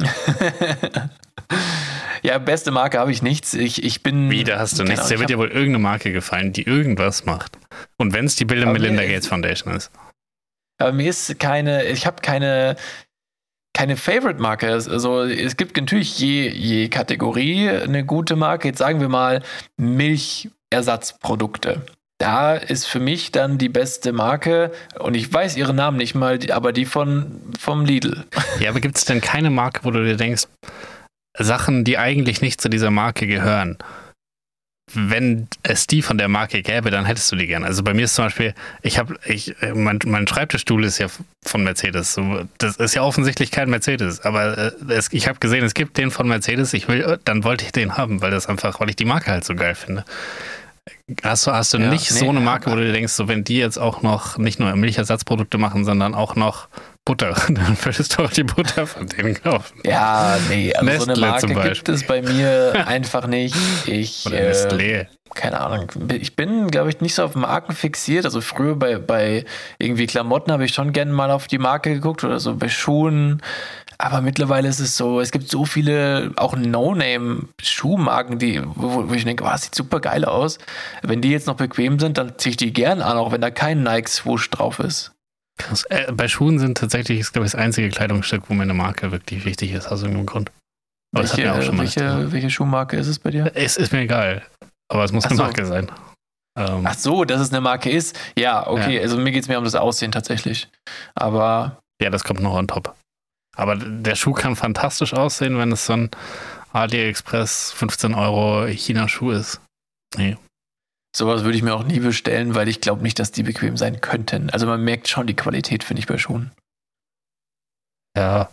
ja, beste Marke habe ich nichts. Ich, ich bin. Wie, da hast du nichts. Ahnung, Der wird dir wohl irgendeine Marke gefallen, die irgendwas macht. Und wenn es die Bill Aber Melinda Gates Foundation ist. Aber mir ist keine, ich habe keine, keine Favorite-Marke. Also es gibt natürlich je, je Kategorie eine gute Marke. Jetzt sagen wir mal Milchersatzprodukte. Da ist für mich dann die beste Marke, und ich weiß ihren Namen nicht mal, aber die von, vom Lidl. Ja, aber gibt es denn keine Marke, wo du dir denkst, Sachen, die eigentlich nicht zu dieser Marke gehören, wenn es die von der Marke gäbe, dann hättest du die gerne. Also bei mir ist zum Beispiel, ich habe, ich, mein, mein Schreibtischstuhl ist ja von Mercedes. Das ist ja offensichtlich kein Mercedes, aber äh, es, ich habe gesehen, es gibt den von Mercedes. Ich will, dann wollte ich den haben, weil das einfach, weil ich die Marke halt so geil finde. Hast du, hast du Ja, nicht nee, so eine Marke, wo du dir denkst, so wenn die jetzt auch noch nicht nur Milchersatzprodukte machen, sondern auch noch Butter. Dann würdest du auch die Butter von denen kaufen. Ja, nee, also so Nestle eine zum Marke gibt es bei mir einfach nicht. Ich, Oder äh, Nestlé. keine Ahnung, ich bin, glaube ich, nicht so auf Marken fixiert. Also früher bei, bei irgendwie Klamotten habe ich schon gerne mal auf die Marke geguckt oder so bei Schuhen. Aber mittlerweile ist es so, es gibt so viele auch No-Name-Schuhmarken, die, wo, wo ich denke, oh, das sieht super geil aus. Wenn die jetzt noch bequem sind, dann ziehe ich die gern an, auch wenn da kein Nike-Swoosh drauf ist. Krass. Äh, bei Schuhen sind tatsächlich, ist, glaube ich, das einzige Kleidungsstück, wo mir eine Marke wirklich wichtig ist, aus irgendeinem Grund. Aber das hat welche, mir auch schon mal. welche, welche Schuhmarke ist es bei dir? Es ist mir egal. Aber es muss Ach eine so. Marke sein. Ähm, Ach so, dass es eine Marke ist. Ja, okay. Ja. Also mir geht es mehr um das Aussehen tatsächlich. Aber Ja, das kommt noch on top. Aber der Schuh kann fantastisch aussehen, wenn es so ein AliExpress 15 Euro China-Schuh ist. Nee. Sowas würde ich mir auch nie bestellen, weil ich glaube nicht, dass die bequem sein könnten. Also man merkt schon die Qualität, finde ich, bei Schuhen. Ja.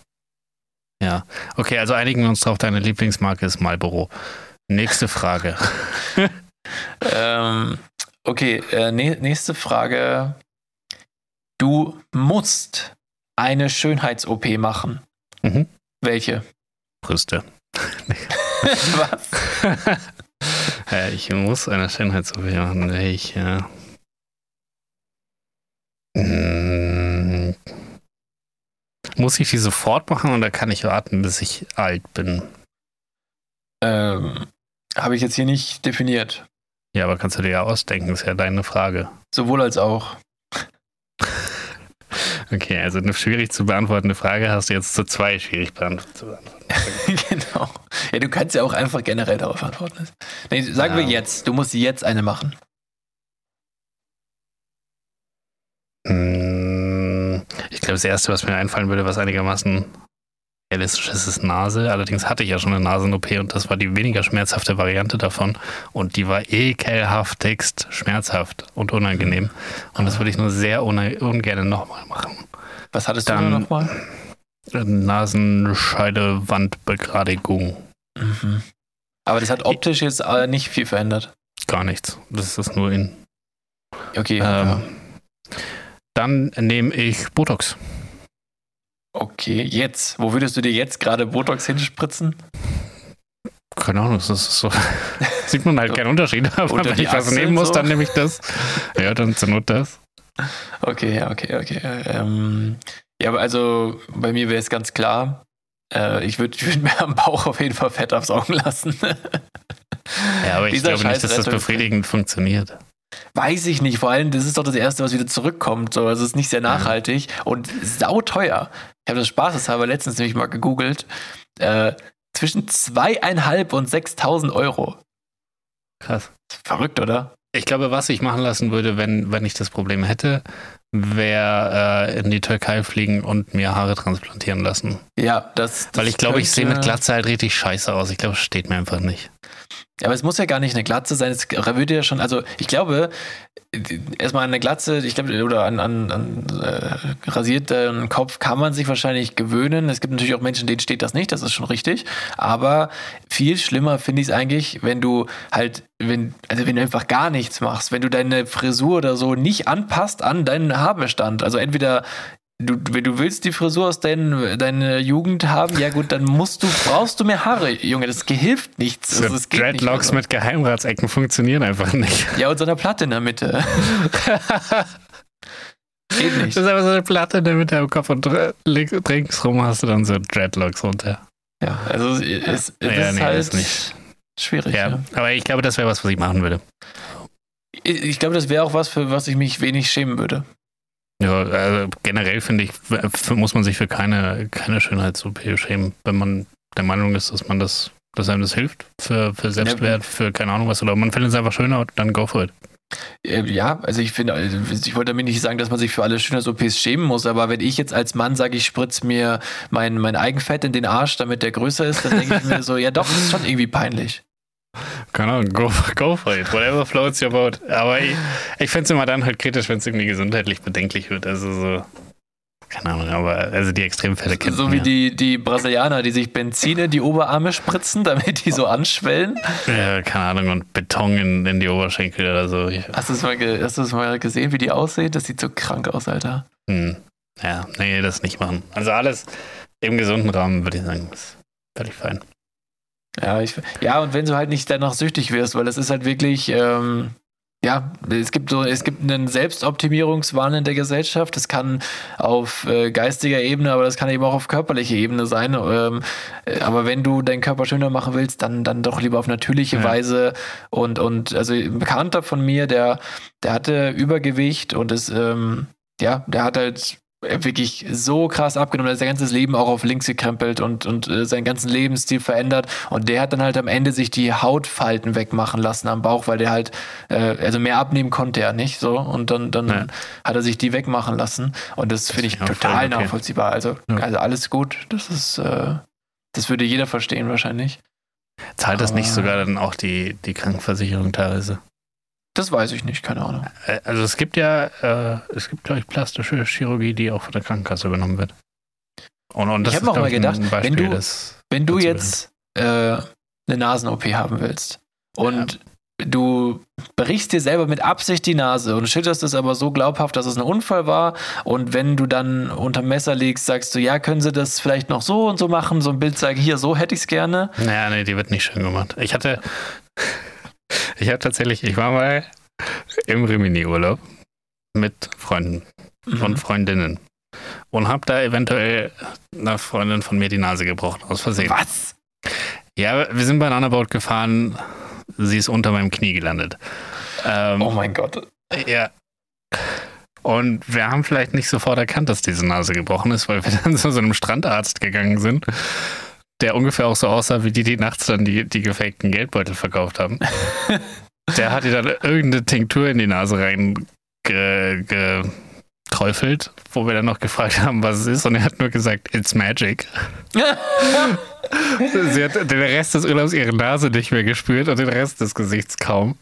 Ja. Okay, also einigen wir uns drauf, deine Lieblingsmarke ist Marlboro. Nächste Frage. Ähm, okay, äh, nä- nächste Frage. Du musst eine Schönheits-OP machen. Mhm. Welche? Brüste. Was? Äh, ich muss eine Schönheits-OP machen. Welche? Hm. Muss ich die sofort machen oder kann ich warten, bis ich alt bin? Ähm, Habe ich jetzt hier nicht definiert. Ja, aber kannst du dir ja ausdenken, ist ja deine Frage. Sowohl als auch. Okay, also eine schwierig zu beantwortende Frage hast du jetzt zu zwei schwierig beant- zu beantworten. genau. Ja, du kannst ja auch einfach generell darauf antworten. Nee, sagen wir Ja. jetzt. Du musst jetzt eine machen. Hm, Ich glaube, das Erste, was mir einfallen würde, was einigermaßen realistisch ist, ist Nase. Allerdings hatte ich ja schon eine Nasen-OP und das war die weniger schmerzhafte Variante davon. Und die war ekelhaftigst schmerzhaft und unangenehm. Und das würde ich nur sehr ungern nochmal machen. Was hattest Dann- du nochmal? Nasenscheidewandbegradigung. Mhm. Aber das hat optisch jetzt äh, nicht viel verändert. Gar nichts. Das ist nur in. Okay. ja. Ähm, Dann nehme ich Botox. Okay, jetzt. Wo würdest du dir jetzt gerade Botox hinspritzen? Keine Ahnung, das ist so. Sieht man halt keinen Unterschied. Aber Unter wenn ich was nehmen muss, so? dann nehme ich das. Ja, dann zur Not das. Okay, ja, okay, okay. Ähm, ja, aber also bei mir wäre es ganz klar. Äh, ich würde würd mir am Bauch auf jeden Fall Fett aufsaugen lassen. Ja, aber ich Dieser glaube nicht, dass das befriedigend funktioniert. Weiß ich nicht. Vor allem, das ist doch das Erste, was wieder zurückkommt. So, also es ist nicht sehr nachhaltig und sauteuer. Ich habe das spaßeshalber letztens nämlich mal gegoogelt. Äh, zwischen zweieinhalb und 6.000 Euro. Krass. Verrückt, oder? Ich glaube, was ich machen lassen würde, wenn, wenn ich das Problem hätte, wäre äh, in die Türkei fliegen und mir Haare transplantieren lassen. Ja, das. das Weil ich glaube, ich sehe mit Glatze halt richtig scheiße aus. Ich glaube, es steht mir einfach nicht. Aber es muss ja gar nicht eine Glatze sein. Es würde ja schon, also ich glaube, erstmal eine Glatze, ich glaube, oder an, an, an äh, rasierten Kopf kann man sich wahrscheinlich gewöhnen. Es gibt natürlich auch Menschen, denen steht das nicht, das ist schon richtig. Aber viel schlimmer finde ich es eigentlich, wenn du halt, wenn, also wenn du einfach gar nichts machst, wenn du deine Frisur oder so nicht anpasst an deinen Haarbestand. Also entweder Du, wenn du willst die Frisur aus dein, deiner Jugend haben, ja gut, dann musst du, brauchst du mehr Haare, Junge. Das hilft nichts. So Also, nicht Dreadlocks so. mit Geheimratsecken funktionieren einfach nicht. Ja, und so eine Platte in der Mitte. Geht Das nicht. ist einfach so eine Platte in der Mitte am Kopf und ringsrum hast du dann so Dreadlocks runter. Ja, also es, es, es Ja, ist nee, halt ist nicht. schwierig. Ja, Ja. aber ich glaube, das wäre was, was ich machen würde. Ich, ich glaube, das wäre auch was, für was ich mich wenig schämen würde. Ja, also generell finde ich, muss man sich für keine, keine Schönheits-OP schämen, wenn man der Meinung ist, dass man das, dass einem das hilft für, für Selbstwert, für keine Ahnung was, oder man findet es einfach schöner, dann go for it. Äh, Ja, also ich finde, also ich wollte damit nicht sagen, dass man sich für alle Schönheits-OPs schämen muss, aber wenn ich jetzt als Mann sage, ich spritze mir mein, mein Eigenfett in den Arsch, damit der größer ist, dann denke ich mir so, ja doch, das ist schon irgendwie peinlich. Keine Ahnung, go, go for it, whatever floats your boat. Aber ich, ich finde es immer dann halt kritisch, wenn es irgendwie gesundheitlich bedenklich wird. Also so, keine Ahnung, aber also die Extremfälle kennt So wie ja. die, die Brasilianer, die sich Benzin in die Oberarme spritzen, damit die so anschwellen. Ja, keine Ahnung, und Beton in, in die Oberschenkel oder so. Hast du es mal, ge hast mal gesehen, wie die aussehen? Das sieht so krank aus, Alter. Hm. Ja, nee, das nicht machen. Also alles im gesunden Rahmen, würde ich sagen, ist völlig fein. Ja, ich, ja, und wenn du halt nicht danach süchtig wirst, weil das ist halt wirklich, ähm, ja, es gibt so, es gibt einen Selbstoptimierungswahn in der Gesellschaft. Das kann auf äh, geistiger Ebene, aber das kann eben auch auf körperlicher Ebene sein. Ähm, äh, aber wenn du deinen Körper schöner machen willst, dann, dann doch lieber auf natürliche Ja. Weise. Und, und also ein Bekannter von mir, der, der hatte Übergewicht und ist, ähm, ja, der hat halt wirklich so krass abgenommen, er hat sein ganzes Leben auch auf links gekrempelt und, und äh, seinen ganzen Lebensstil verändert. Und der hat dann halt am Ende sich die Hautfalten wegmachen lassen am Bauch, weil der halt, äh, also mehr abnehmen konnte er nicht so. Und dann, dann Ja. hat er sich die wegmachen lassen. Und das finde ich finde ich total okay. nachvollziehbar. Also, Ja. also alles gut. Das ist, äh, das würde jeder verstehen wahrscheinlich. Zahlt das nicht sogar dann auch die, die Krankenversicherung teilweise? Das weiß ich nicht, keine Ahnung. Also es gibt ja, äh, es gibt, glaube ich, plastische Chirurgie, die auch von der Krankenkasse übernommen wird. Und, und das Ich hab ist, auch mal gedacht, wenn Beispiel, du- das Wenn du jetzt äh, eine Nasen-OP haben willst und du brichst dir selber mit Absicht die Nase und schütterst es aber so glaubhaft, dass es ein Unfall war und wenn du dann unterm Messer liegst, sagst du, ja, können sie das vielleicht noch so und so machen, so ein Bild zeigen, hier, so hätte ich es gerne. Naja, nee, die wird nicht schön gemacht. Ich hatte, ich habe tatsächlich, ich war mal im Rimini-Urlaub mit Freunden und Mhm. Freundinnen und habe da eventuell einer Freundin von mir die Nase gebrochen, aus Versehen. Was? Ja, wir sind bei einer Boot gefahren, sie ist unter meinem Knie gelandet. Ähm, Oh mein Gott. Ja. Und wir haben vielleicht nicht sofort erkannt, dass diese Nase gebrochen ist, weil wir dann zu so einem Strandarzt gegangen sind, der ungefähr auch so aussah, wie die, die nachts dann die, die gefakten Geldbeutel verkauft haben. Der hat ihr dann irgendeine Tinktur in die Nase reingeträufelt, wo wir dann noch gefragt haben, was es ist. Und er hat nur gesagt, it's magic. Sie hat den Rest des Urlaubs ihre Nase nicht mehr gespürt und den Rest des Gesichts kaum.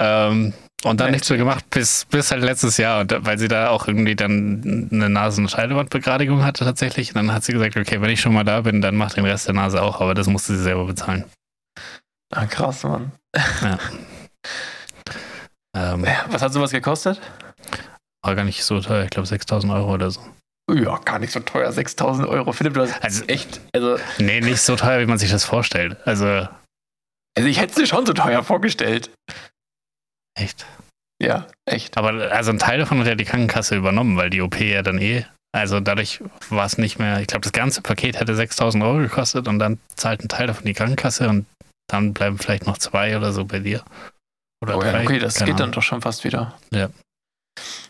Ähm, und dann nichts mehr gemacht bis, bis halt letztes Jahr, und, weil sie da auch irgendwie dann eine Nasenscheidewandbegradigung hatte tatsächlich. Und dann hat sie gesagt, okay, wenn ich schon mal da bin, dann mach den Rest der Nase auch, aber das musste sie selber bezahlen. Ah, krass, Mann. Ähm, Was hat sowas gekostet? war gar nicht so teuer, ich glaube 6000 Euro oder so. Ja, gar nicht so teuer, 6000 Euro. Philipp, du hast Also- echt, also, Nee, nicht so teuer, wie man sich das vorstellt. Also, also ich hätte es dir schon so teuer vorgestellt. Echt. Ja, echt. Aber also ein Teil davon hat ja die Krankenkasse übernommen, weil die OP ja dann eh, also dadurch war es nicht mehr, ich glaube, das ganze Paket hätte 6000 Euro gekostet und dann zahlt ein Teil davon die Krankenkasse und dann bleiben vielleicht noch zwei oder so bei dir. Oder Oh ja, drei. okay, das keine geht dann Ahnung. doch schon fast wieder. Ja.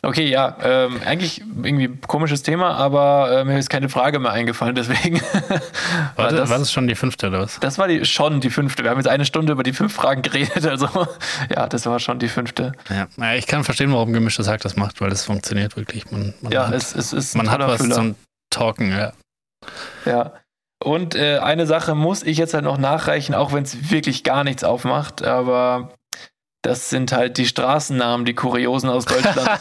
Okay, ja, ähm, eigentlich irgendwie komisches Thema, aber äh, mir ist keine Frage mehr eingefallen, deswegen war das, war das schon die fünfte oder was? das war die, schon die fünfte. Wir haben jetzt eine Stunde über die fünf Fragen geredet, also ja, das war schon die fünfte. Ja. ja, ich kann verstehen, warum gemischtes Hack das macht, weil das funktioniert wirklich. Man, man Ja, hat, es, es ist ein man hat was Füller. zum Talken, ja. Ja. Und äh, eine Sache muss ich jetzt halt noch nachreichen, auch wenn es wirklich gar nichts aufmacht, aber das sind halt die Straßennamen, die Kuriosen aus Deutschland.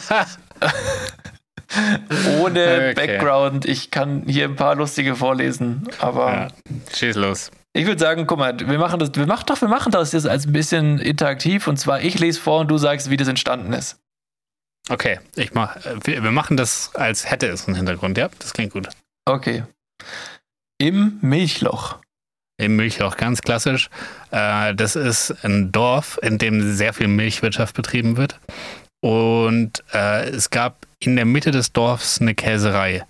Ohne Okay. Background. Ich kann hier ein paar lustige vorlesen, aber ja. Schieß los. ich würde sagen, guck mal, wir machen das, wir machen doch, wir machen das jetzt als ein bisschen interaktiv und zwar ich lese vor und du sagst, wie das entstanden ist. Okay, ich mach, wir, wir machen das, als hätte es einen Hintergrund, ja? Das klingt gut. Okay. Im Milchloch. Im Milchloch, ganz klassisch. Äh, das ist ein Dorf, in dem sehr viel Milchwirtschaft betrieben wird. Und äh, es gab in der Mitte des Dorfs eine Käserei.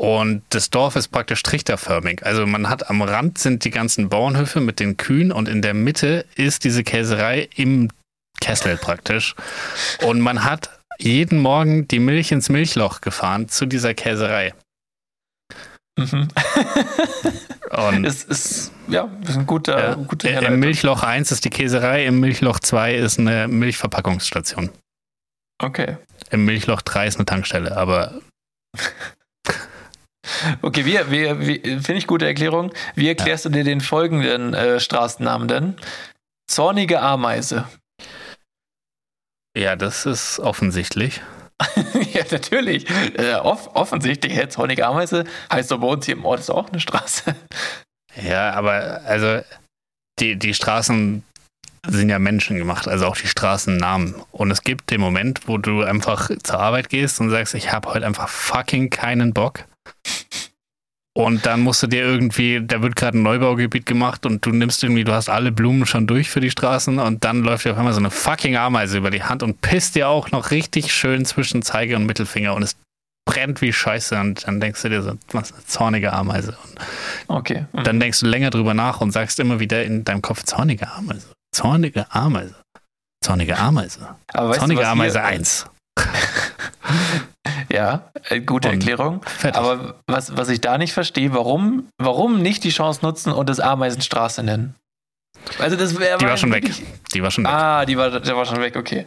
Und das Dorf ist praktisch trichterförmig. Also man hat am Rand sind die ganzen Bauernhöfe mit den Kühen und in der Mitte ist diese Käserei im Kessel praktisch. Und man hat jeden Morgen die Milch ins Milchloch gefahren zu dieser Käserei. Mhm. Und es ist, ja, ist ein guter, Ja. guter Äh, Herleitung. Im Milchloch 1 ist die Käserei, im Milchloch 2 ist eine Milchverpackungsstation. Okay. Im Milchloch 3 ist eine Tankstelle, aber Okay, wir, wir, wir finde ich gute Erklärung. Wie erklärst du dir den folgenden äh, Straßennamen denn? Zornige Ameise. ja, das ist offensichtlich. ja, natürlich. Äh, off offensichtlich, hey, Zornige Ameise heißt doch bei uns hier im Ort ist auch eine Straße. Ja, aber also die, die Straßen sind ja Menschen gemacht, also auch die Straßennamen. Und es gibt den Moment, wo du einfach zur Arbeit gehst und sagst, ich habe heute einfach fucking keinen Bock. Und dann musst du dir irgendwie, da wird gerade ein Neubaugebiet gemacht und du nimmst irgendwie, du hast alle Blumen schon durch für die Straßen und dann läuft dir auf einmal so eine fucking Ameise über die Hand und pisst dir auch noch richtig schön zwischen Zeige und Mittelfinger und es brennt wie Scheiße und dann denkst du dir so, was eine zornige Ameise. Und Okay. Mhm. dann denkst du länger drüber nach und sagst immer wieder in deinem Kopf zornige Ameise. Zornige Ameise. Zornige Ameise. Zornige du, was Ameise hier, 1. Ja, äh, gute Und Erklärung. Fertig. Aber was, was ich da nicht verstehe, warum, warum nicht die Chance nutzen und es Ameisenstraße nennen? Also das wäre die war schon weg. Die war schon weg. Ah, die war, der war schon weg, okay.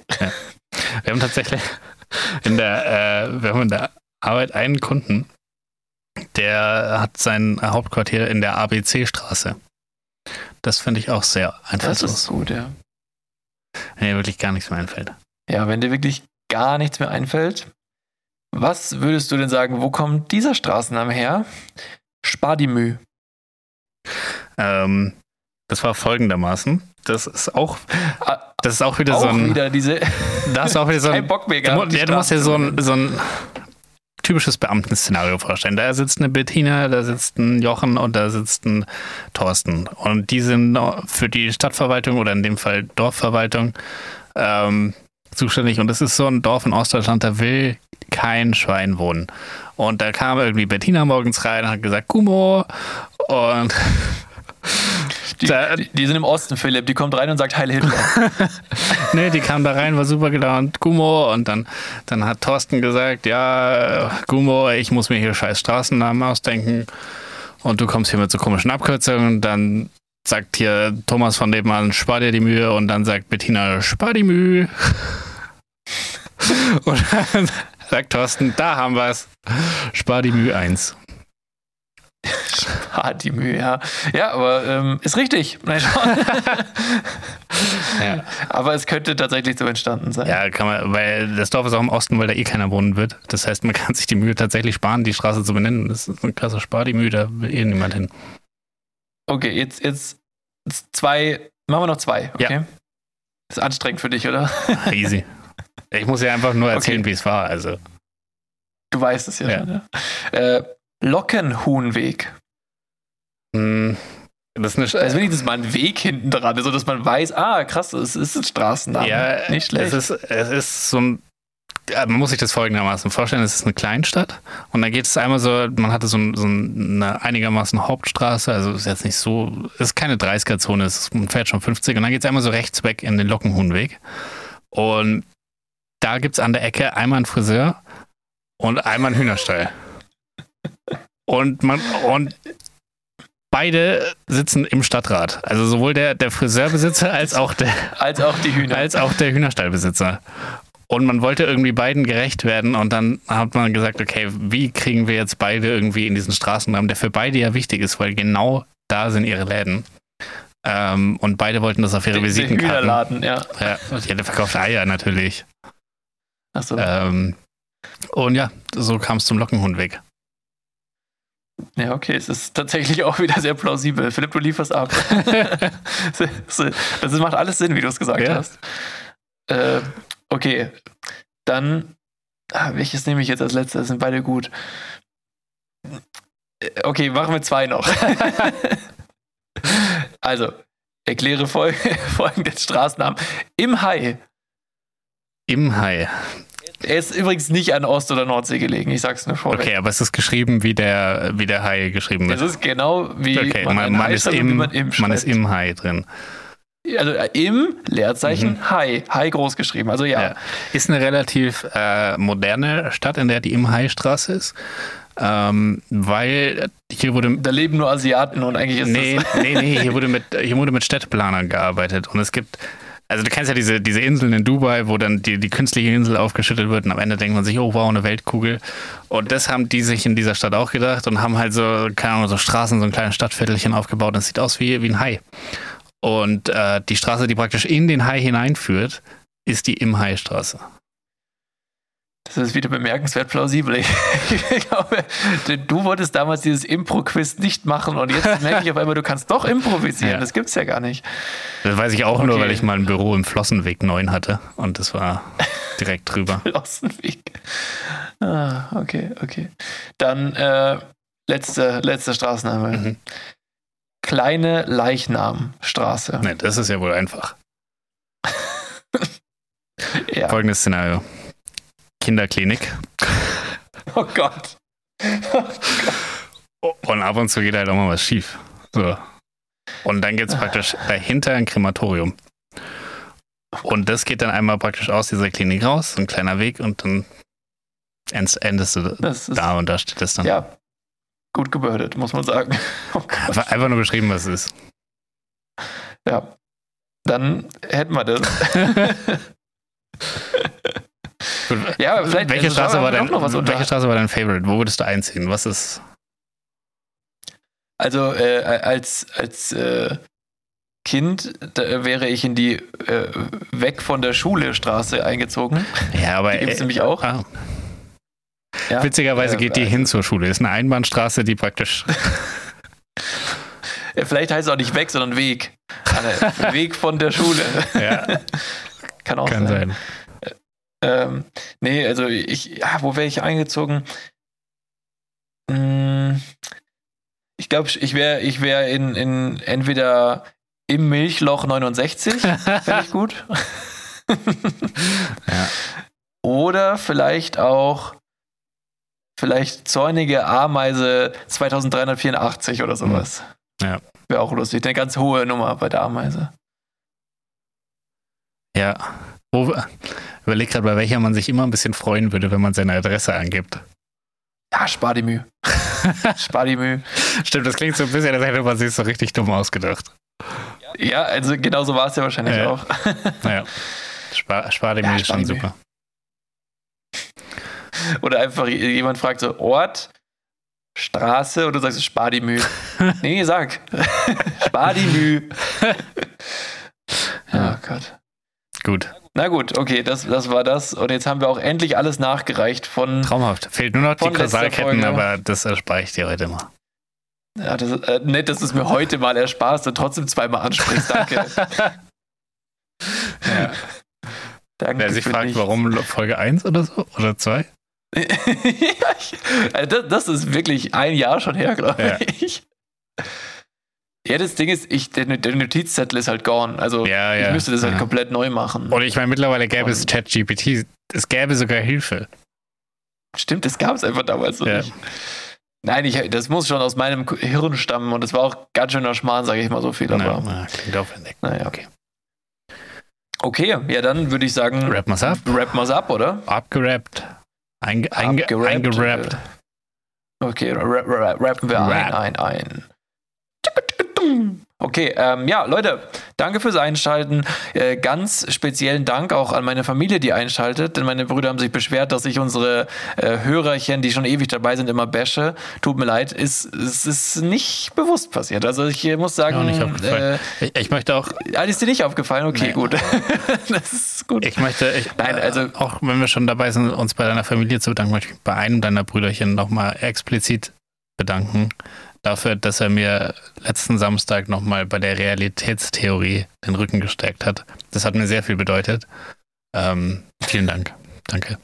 Wir haben tatsächlich in der, äh, wir haben in der Arbeit einen Kunden, der hat sein Hauptquartier in der ABC-Straße. Das finde ich auch sehr Das einfallslos. ist gut, ja. Wenn mir wirklich gar nichts mehr einfällt. Ja, wenn dir wirklich gar nichts mehr einfällt, was würdest du denn sagen, wo kommt dieser Straßenname her? Spardimü. Ähm, das war folgendermaßen. Das ist auch, Ah, das ist auch wieder auch so ein. wieder diese. Da ist auch wieder so kein ein. Bock mehr Du, ja, du musst dir so ein, so ein typisches Beamtenszenario vorstellen. Da sitzt eine Bettina, da sitzt ein Jochen und da sitzt ein Thorsten. Und die sind für die Stadtverwaltung oder in dem Fall Dorfverwaltung ähm, zuständig. Und es ist so ein Dorf in Ostdeutschland, da will kein Schwein wohnen. Und da kam irgendwie Bettina morgens rein und hat gesagt, Gummo. Und Die, Da- die, die sind im Osten, Philipp. Die kommt rein und sagt Heil Hitler. Ne, die kam da rein, war super gelaunt, Gummo. Und dann, dann hat Thorsten gesagt, ja, Gummo, ich muss mir hier scheiß Straßennamen ausdenken. Und du kommst hier mit so komischen Abkürzungen. Dann sagt hier Thomas von nebenan, spar dir die Mühe. Und dann sagt Bettina, spar die Mühe. Und dann sagt Thorsten, da haben wir's. Spar die Mühe 1. ah, die Mühe, ja. Ja, aber ähm, ist richtig. Nein. Ja. aber es könnte tatsächlich so entstanden sein. ja, kann man, weil das Dorf ist auch im Osten, weil da eh keiner wohnen wird. Das heißt, man kann sich die Mühe tatsächlich sparen, die Straße zu benennen. Das ist ein krasser Spar die Mühe, da will eh niemand hin. Okay, jetzt, jetzt zwei. Machen wir noch zwei, okay? Ist anstrengend für dich, oder? Easy. Ich muss ja einfach nur erzählen, Okay. wie es war. Also, Du weißt es ja, Ja. schon, ja. Äh, Lockenhuhnweg. mh, das ist eine Also wenigstens mal ein Weg hinten dran, so dass man weiß, ah, krass, es ist ein Straßenname. ja, Nicht schlecht. Es ist, es ist so ein. Man muss sich das folgendermaßen vorstellen: Es ist eine Kleinstadt und da geht es einmal so, man hatte so, so eine einigermaßen Hauptstraße, also ist jetzt nicht so, ist keine 30er-Zone, es ist- man fährt schon 50 und dann geht es einmal so rechts weg in den Lockenhuhnweg. Und da gibt es an der Ecke einmal einen Friseur und einmal einen Hühnerstall. Und man, und beide sitzen im Stadtrat. Also sowohl der, der Friseurbesitzer als auch der, Als auch die Hühner. als auch der Hühnerstallbesitzer. Und man wollte irgendwie beiden gerecht werden und dann hat man gesagt, okay, wie kriegen wir jetzt beide irgendwie in diesen Straßenraum, der für beide ja wichtig ist, weil genau da sind ihre Läden. Ähm, und beide wollten das auf ihre der Visitenkarten. Hühnerladen, ja. Ja, der verkauft Eier natürlich. Achso. Ähm, und ja, so kam es zum Lockenhundweg. Ja, okay, es ist tatsächlich auch wieder sehr plausibel. Philipp, du lieferst ab. das macht alles Sinn, wie du es gesagt Ja. hast. Äh, okay, dann, ah, welches nehme ich jetzt als letztes? Sind beide gut. Äh, Okay, machen wir zwei noch. also, erkläre fol folgenden Straßennamen. Im Hai. Im Hai. Er ist übrigens nicht an Ost- oder Nordsee gelegen, ich sag's nur vorweg. Okay, aber es ist geschrieben, wie der, wie der Hai geschrieben Es wird. ist genau wie Okay, man, man, Hai ist schreibt im, man im man ist im Hai drin. Also äh, im Leerzeichen Hai. Hai groß geschrieben. Also ja. Mhm. Ja. Ist eine relativ äh, moderne Stadt, in der die Im-Hai-Straße ist. Ähm, weil hier wurde. Da leben nur Asiaten und eigentlich ist Nee, das. nee, nee, hier wurde, mit, hier wurde mit Städteplanern gearbeitet. Und es gibt. Also du kennst ja diese, diese Inseln in Dubai, wo dann die, die künstliche Insel aufgeschüttet wird und am Ende denkt man sich, oh wow, eine Weltkugel. Und das haben die sich in dieser Stadt auch gedacht und haben halt so, keine Ahnung, so Straßen, so ein kleines Stadtviertelchen aufgebaut und es sieht aus wie, wie ein Hai. Und äh, die Straße, die praktisch in den Hai hineinführt, ist die Im-Hai-Straße. Das ist wieder bemerkenswert plausibel. Ich glaube, du wolltest damals dieses Impro-Quiz nicht machen und jetzt merke ich auf einmal, du kannst doch improvisieren. Ja. Das gibt's ja gar nicht. Das weiß ich auch okay. nur, weil ich mal ein Büro im Flossenweg 9 hatte und das war direkt drüber. Flossenweg. Ah, okay, okay. Dann äh, letzte, letzte Straßenname. Mhm. Kleine Leichnamstraße. Ne, das ist ja wohl einfach. ja. Folgendes Szenario. Kinderklinik. Oh Gott. Oh Gott. Und ab und zu geht halt auch mal was schief. So. Und dann gibt es praktisch dahinter ein Krematorium. Und das geht dann einmal praktisch aus dieser Klinik raus, so ein kleiner Weg, und dann endest du da und da steht das dann. Ja, gut gebürdet, muss man sagen. Oh einfach nur geschrieben, was es ist. Ja, dann hätten wir das. ja, aber vielleicht welche, Straße war, dein, welche Straße war dein Favorite? Wo würdest du einziehen? Was ist. Also, äh, als, als äh, Kind wäre ich in die äh, Weg von der Schule Straße eingezogen. Ja, aber. Die gibt es äh, nämlich auch. Ah. Ja, Witzigerweise geht die also, hin zur Schule. Ist eine Einbahnstraße, die praktisch. Vielleicht heißt es auch nicht Weg, sondern Weg. Weg von der Schule. Ja. Kann auch Kann sein. sein. Ähm, nee, also ich, ja, wo wäre ich eingezogen? Hm, ich glaube, ich wäre ich wär in, in entweder im Milchloch 69, fände ich gut. ja. Oder vielleicht auch vielleicht zornige Ameise 2384 oder sowas. Ja. Wäre auch lustig. Eine ganz hohe Nummer bei der Ameise. Ja. Wo, überleg gerade, bei welcher man sich immer ein bisschen freuen würde, wenn man seine Adresse angibt. Ja, spar die Mühe. spar die Mühe. Stimmt, das klingt so ein bisschen, als hätte man sich so richtig dumm ausgedacht. Ja, also genau so war es ja wahrscheinlich ja. auch. naja, spar, spar die Mühe ja, ist schon super. Oder einfach jemand fragt so, Ort, Straße, und du sagst, spar die Mühe. nee, sag. spar die Mühe. oh Gott. Gut. Na gut, okay, das, das war das. Und jetzt haben wir auch endlich alles nachgereicht von. Traumhaft. Fehlt nur noch die Kausalketten, aber das erspare ich dir heute mal. Ja, das ist äh, nett, dass du es mir heute mal ersparst und trotzdem zweimal ansprichst. Danke. ja. Danke Wer sich fragt, nichts. warum Folge 1 oder so? Oder 2? ja, also das, das, ist wirklich ein Jahr schon her, glaube ich. Ja, das Ding ist, ich, der, der Notizzettel ist halt gone. Also ja, ja, ich müsste das halt komplett neu machen. Und ich meine, mittlerweile gäbe Und es ChatGPT. Es gäbe sogar Hilfe. Stimmt, das gab es einfach damals so nicht. Nein, ich, das muss schon aus meinem Hirn stammen und das war auch ganz schöner Schmarrn, sage ich mal so viel. Aber, na, klingt aufwendig. Naja, okay. Okay, ja, dann würde ich sagen, rappen wir's ab. Rappen wir's ab, oder? Abgerappt. Einge, einge, eingerappt. Okay, rappen wir ein, ein, ein. Okay, ähm, ja, Leute, danke fürs Einschalten. Äh, ganz speziellen Dank auch an meine Familie, die einschaltet, denn meine Brüder haben sich beschwert, dass ich unsere äh, Hörerchen, die schon ewig dabei sind, immer bashe. Tut mir leid, ist, es ist nicht bewusst passiert. Also ich muss sagen, äh, ich, ich, möchte auch. Ah, ist dir nicht aufgefallen? Okay, nee. gut. das ist gut. Ich möchte, ich, Nein, also auch wenn wir schon dabei sind, uns bei deiner Familie zu bedanken, möchte ich bei einem deiner Brüderchen nochmal explizit bedanken dafür, dass er mir letzten Samstag nochmal bei der Realitätstheorie den Rücken gestärkt hat. Das hat mir sehr viel bedeutet. Ähm, vielen Dank. Danke.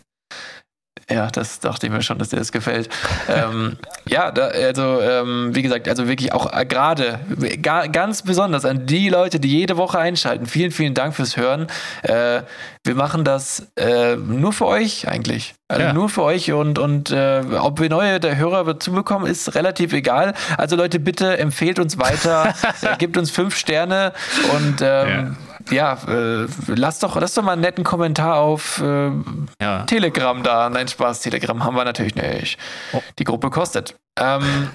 Ja, das dachte ich mir schon, dass dir das gefällt. ähm, ja, da, also ähm, wie gesagt, also wirklich auch äh, gerade ganz besonders an die Leute, die jede Woche einschalten. Vielen, vielen Dank fürs Hören. Äh, wir machen das äh, nur für euch eigentlich. Also ja. nur für euch und, und äh, ob wir neue der Hörer dazu bekommen, ist relativ egal. Also Leute, bitte empfehlt uns weiter, äh, gebt uns fünf Sterne und ähm, ja ja, äh, lass, doch, lass doch mal einen netten Kommentar auf äh, ja. Telegram da. Nein, Spaß, Telegram haben wir natürlich nicht. Oh. Die Gruppe kostet. Ähm,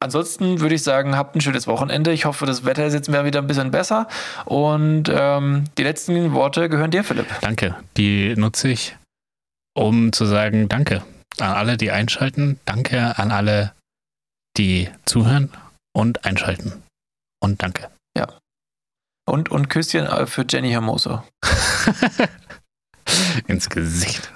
ansonsten würde ich sagen, habt ein schönes Wochenende. Ich hoffe, das Wetter ist jetzt wieder ein bisschen besser. Und ähm, die letzten Worte gehören dir, Philipp. Danke. Die nutze ich, um zu sagen, danke an alle, die einschalten. Danke an alle, die zuhören und einschalten. Und danke. Und, und Küsschen äh, für Jenny Hermoso. Ins Gesicht.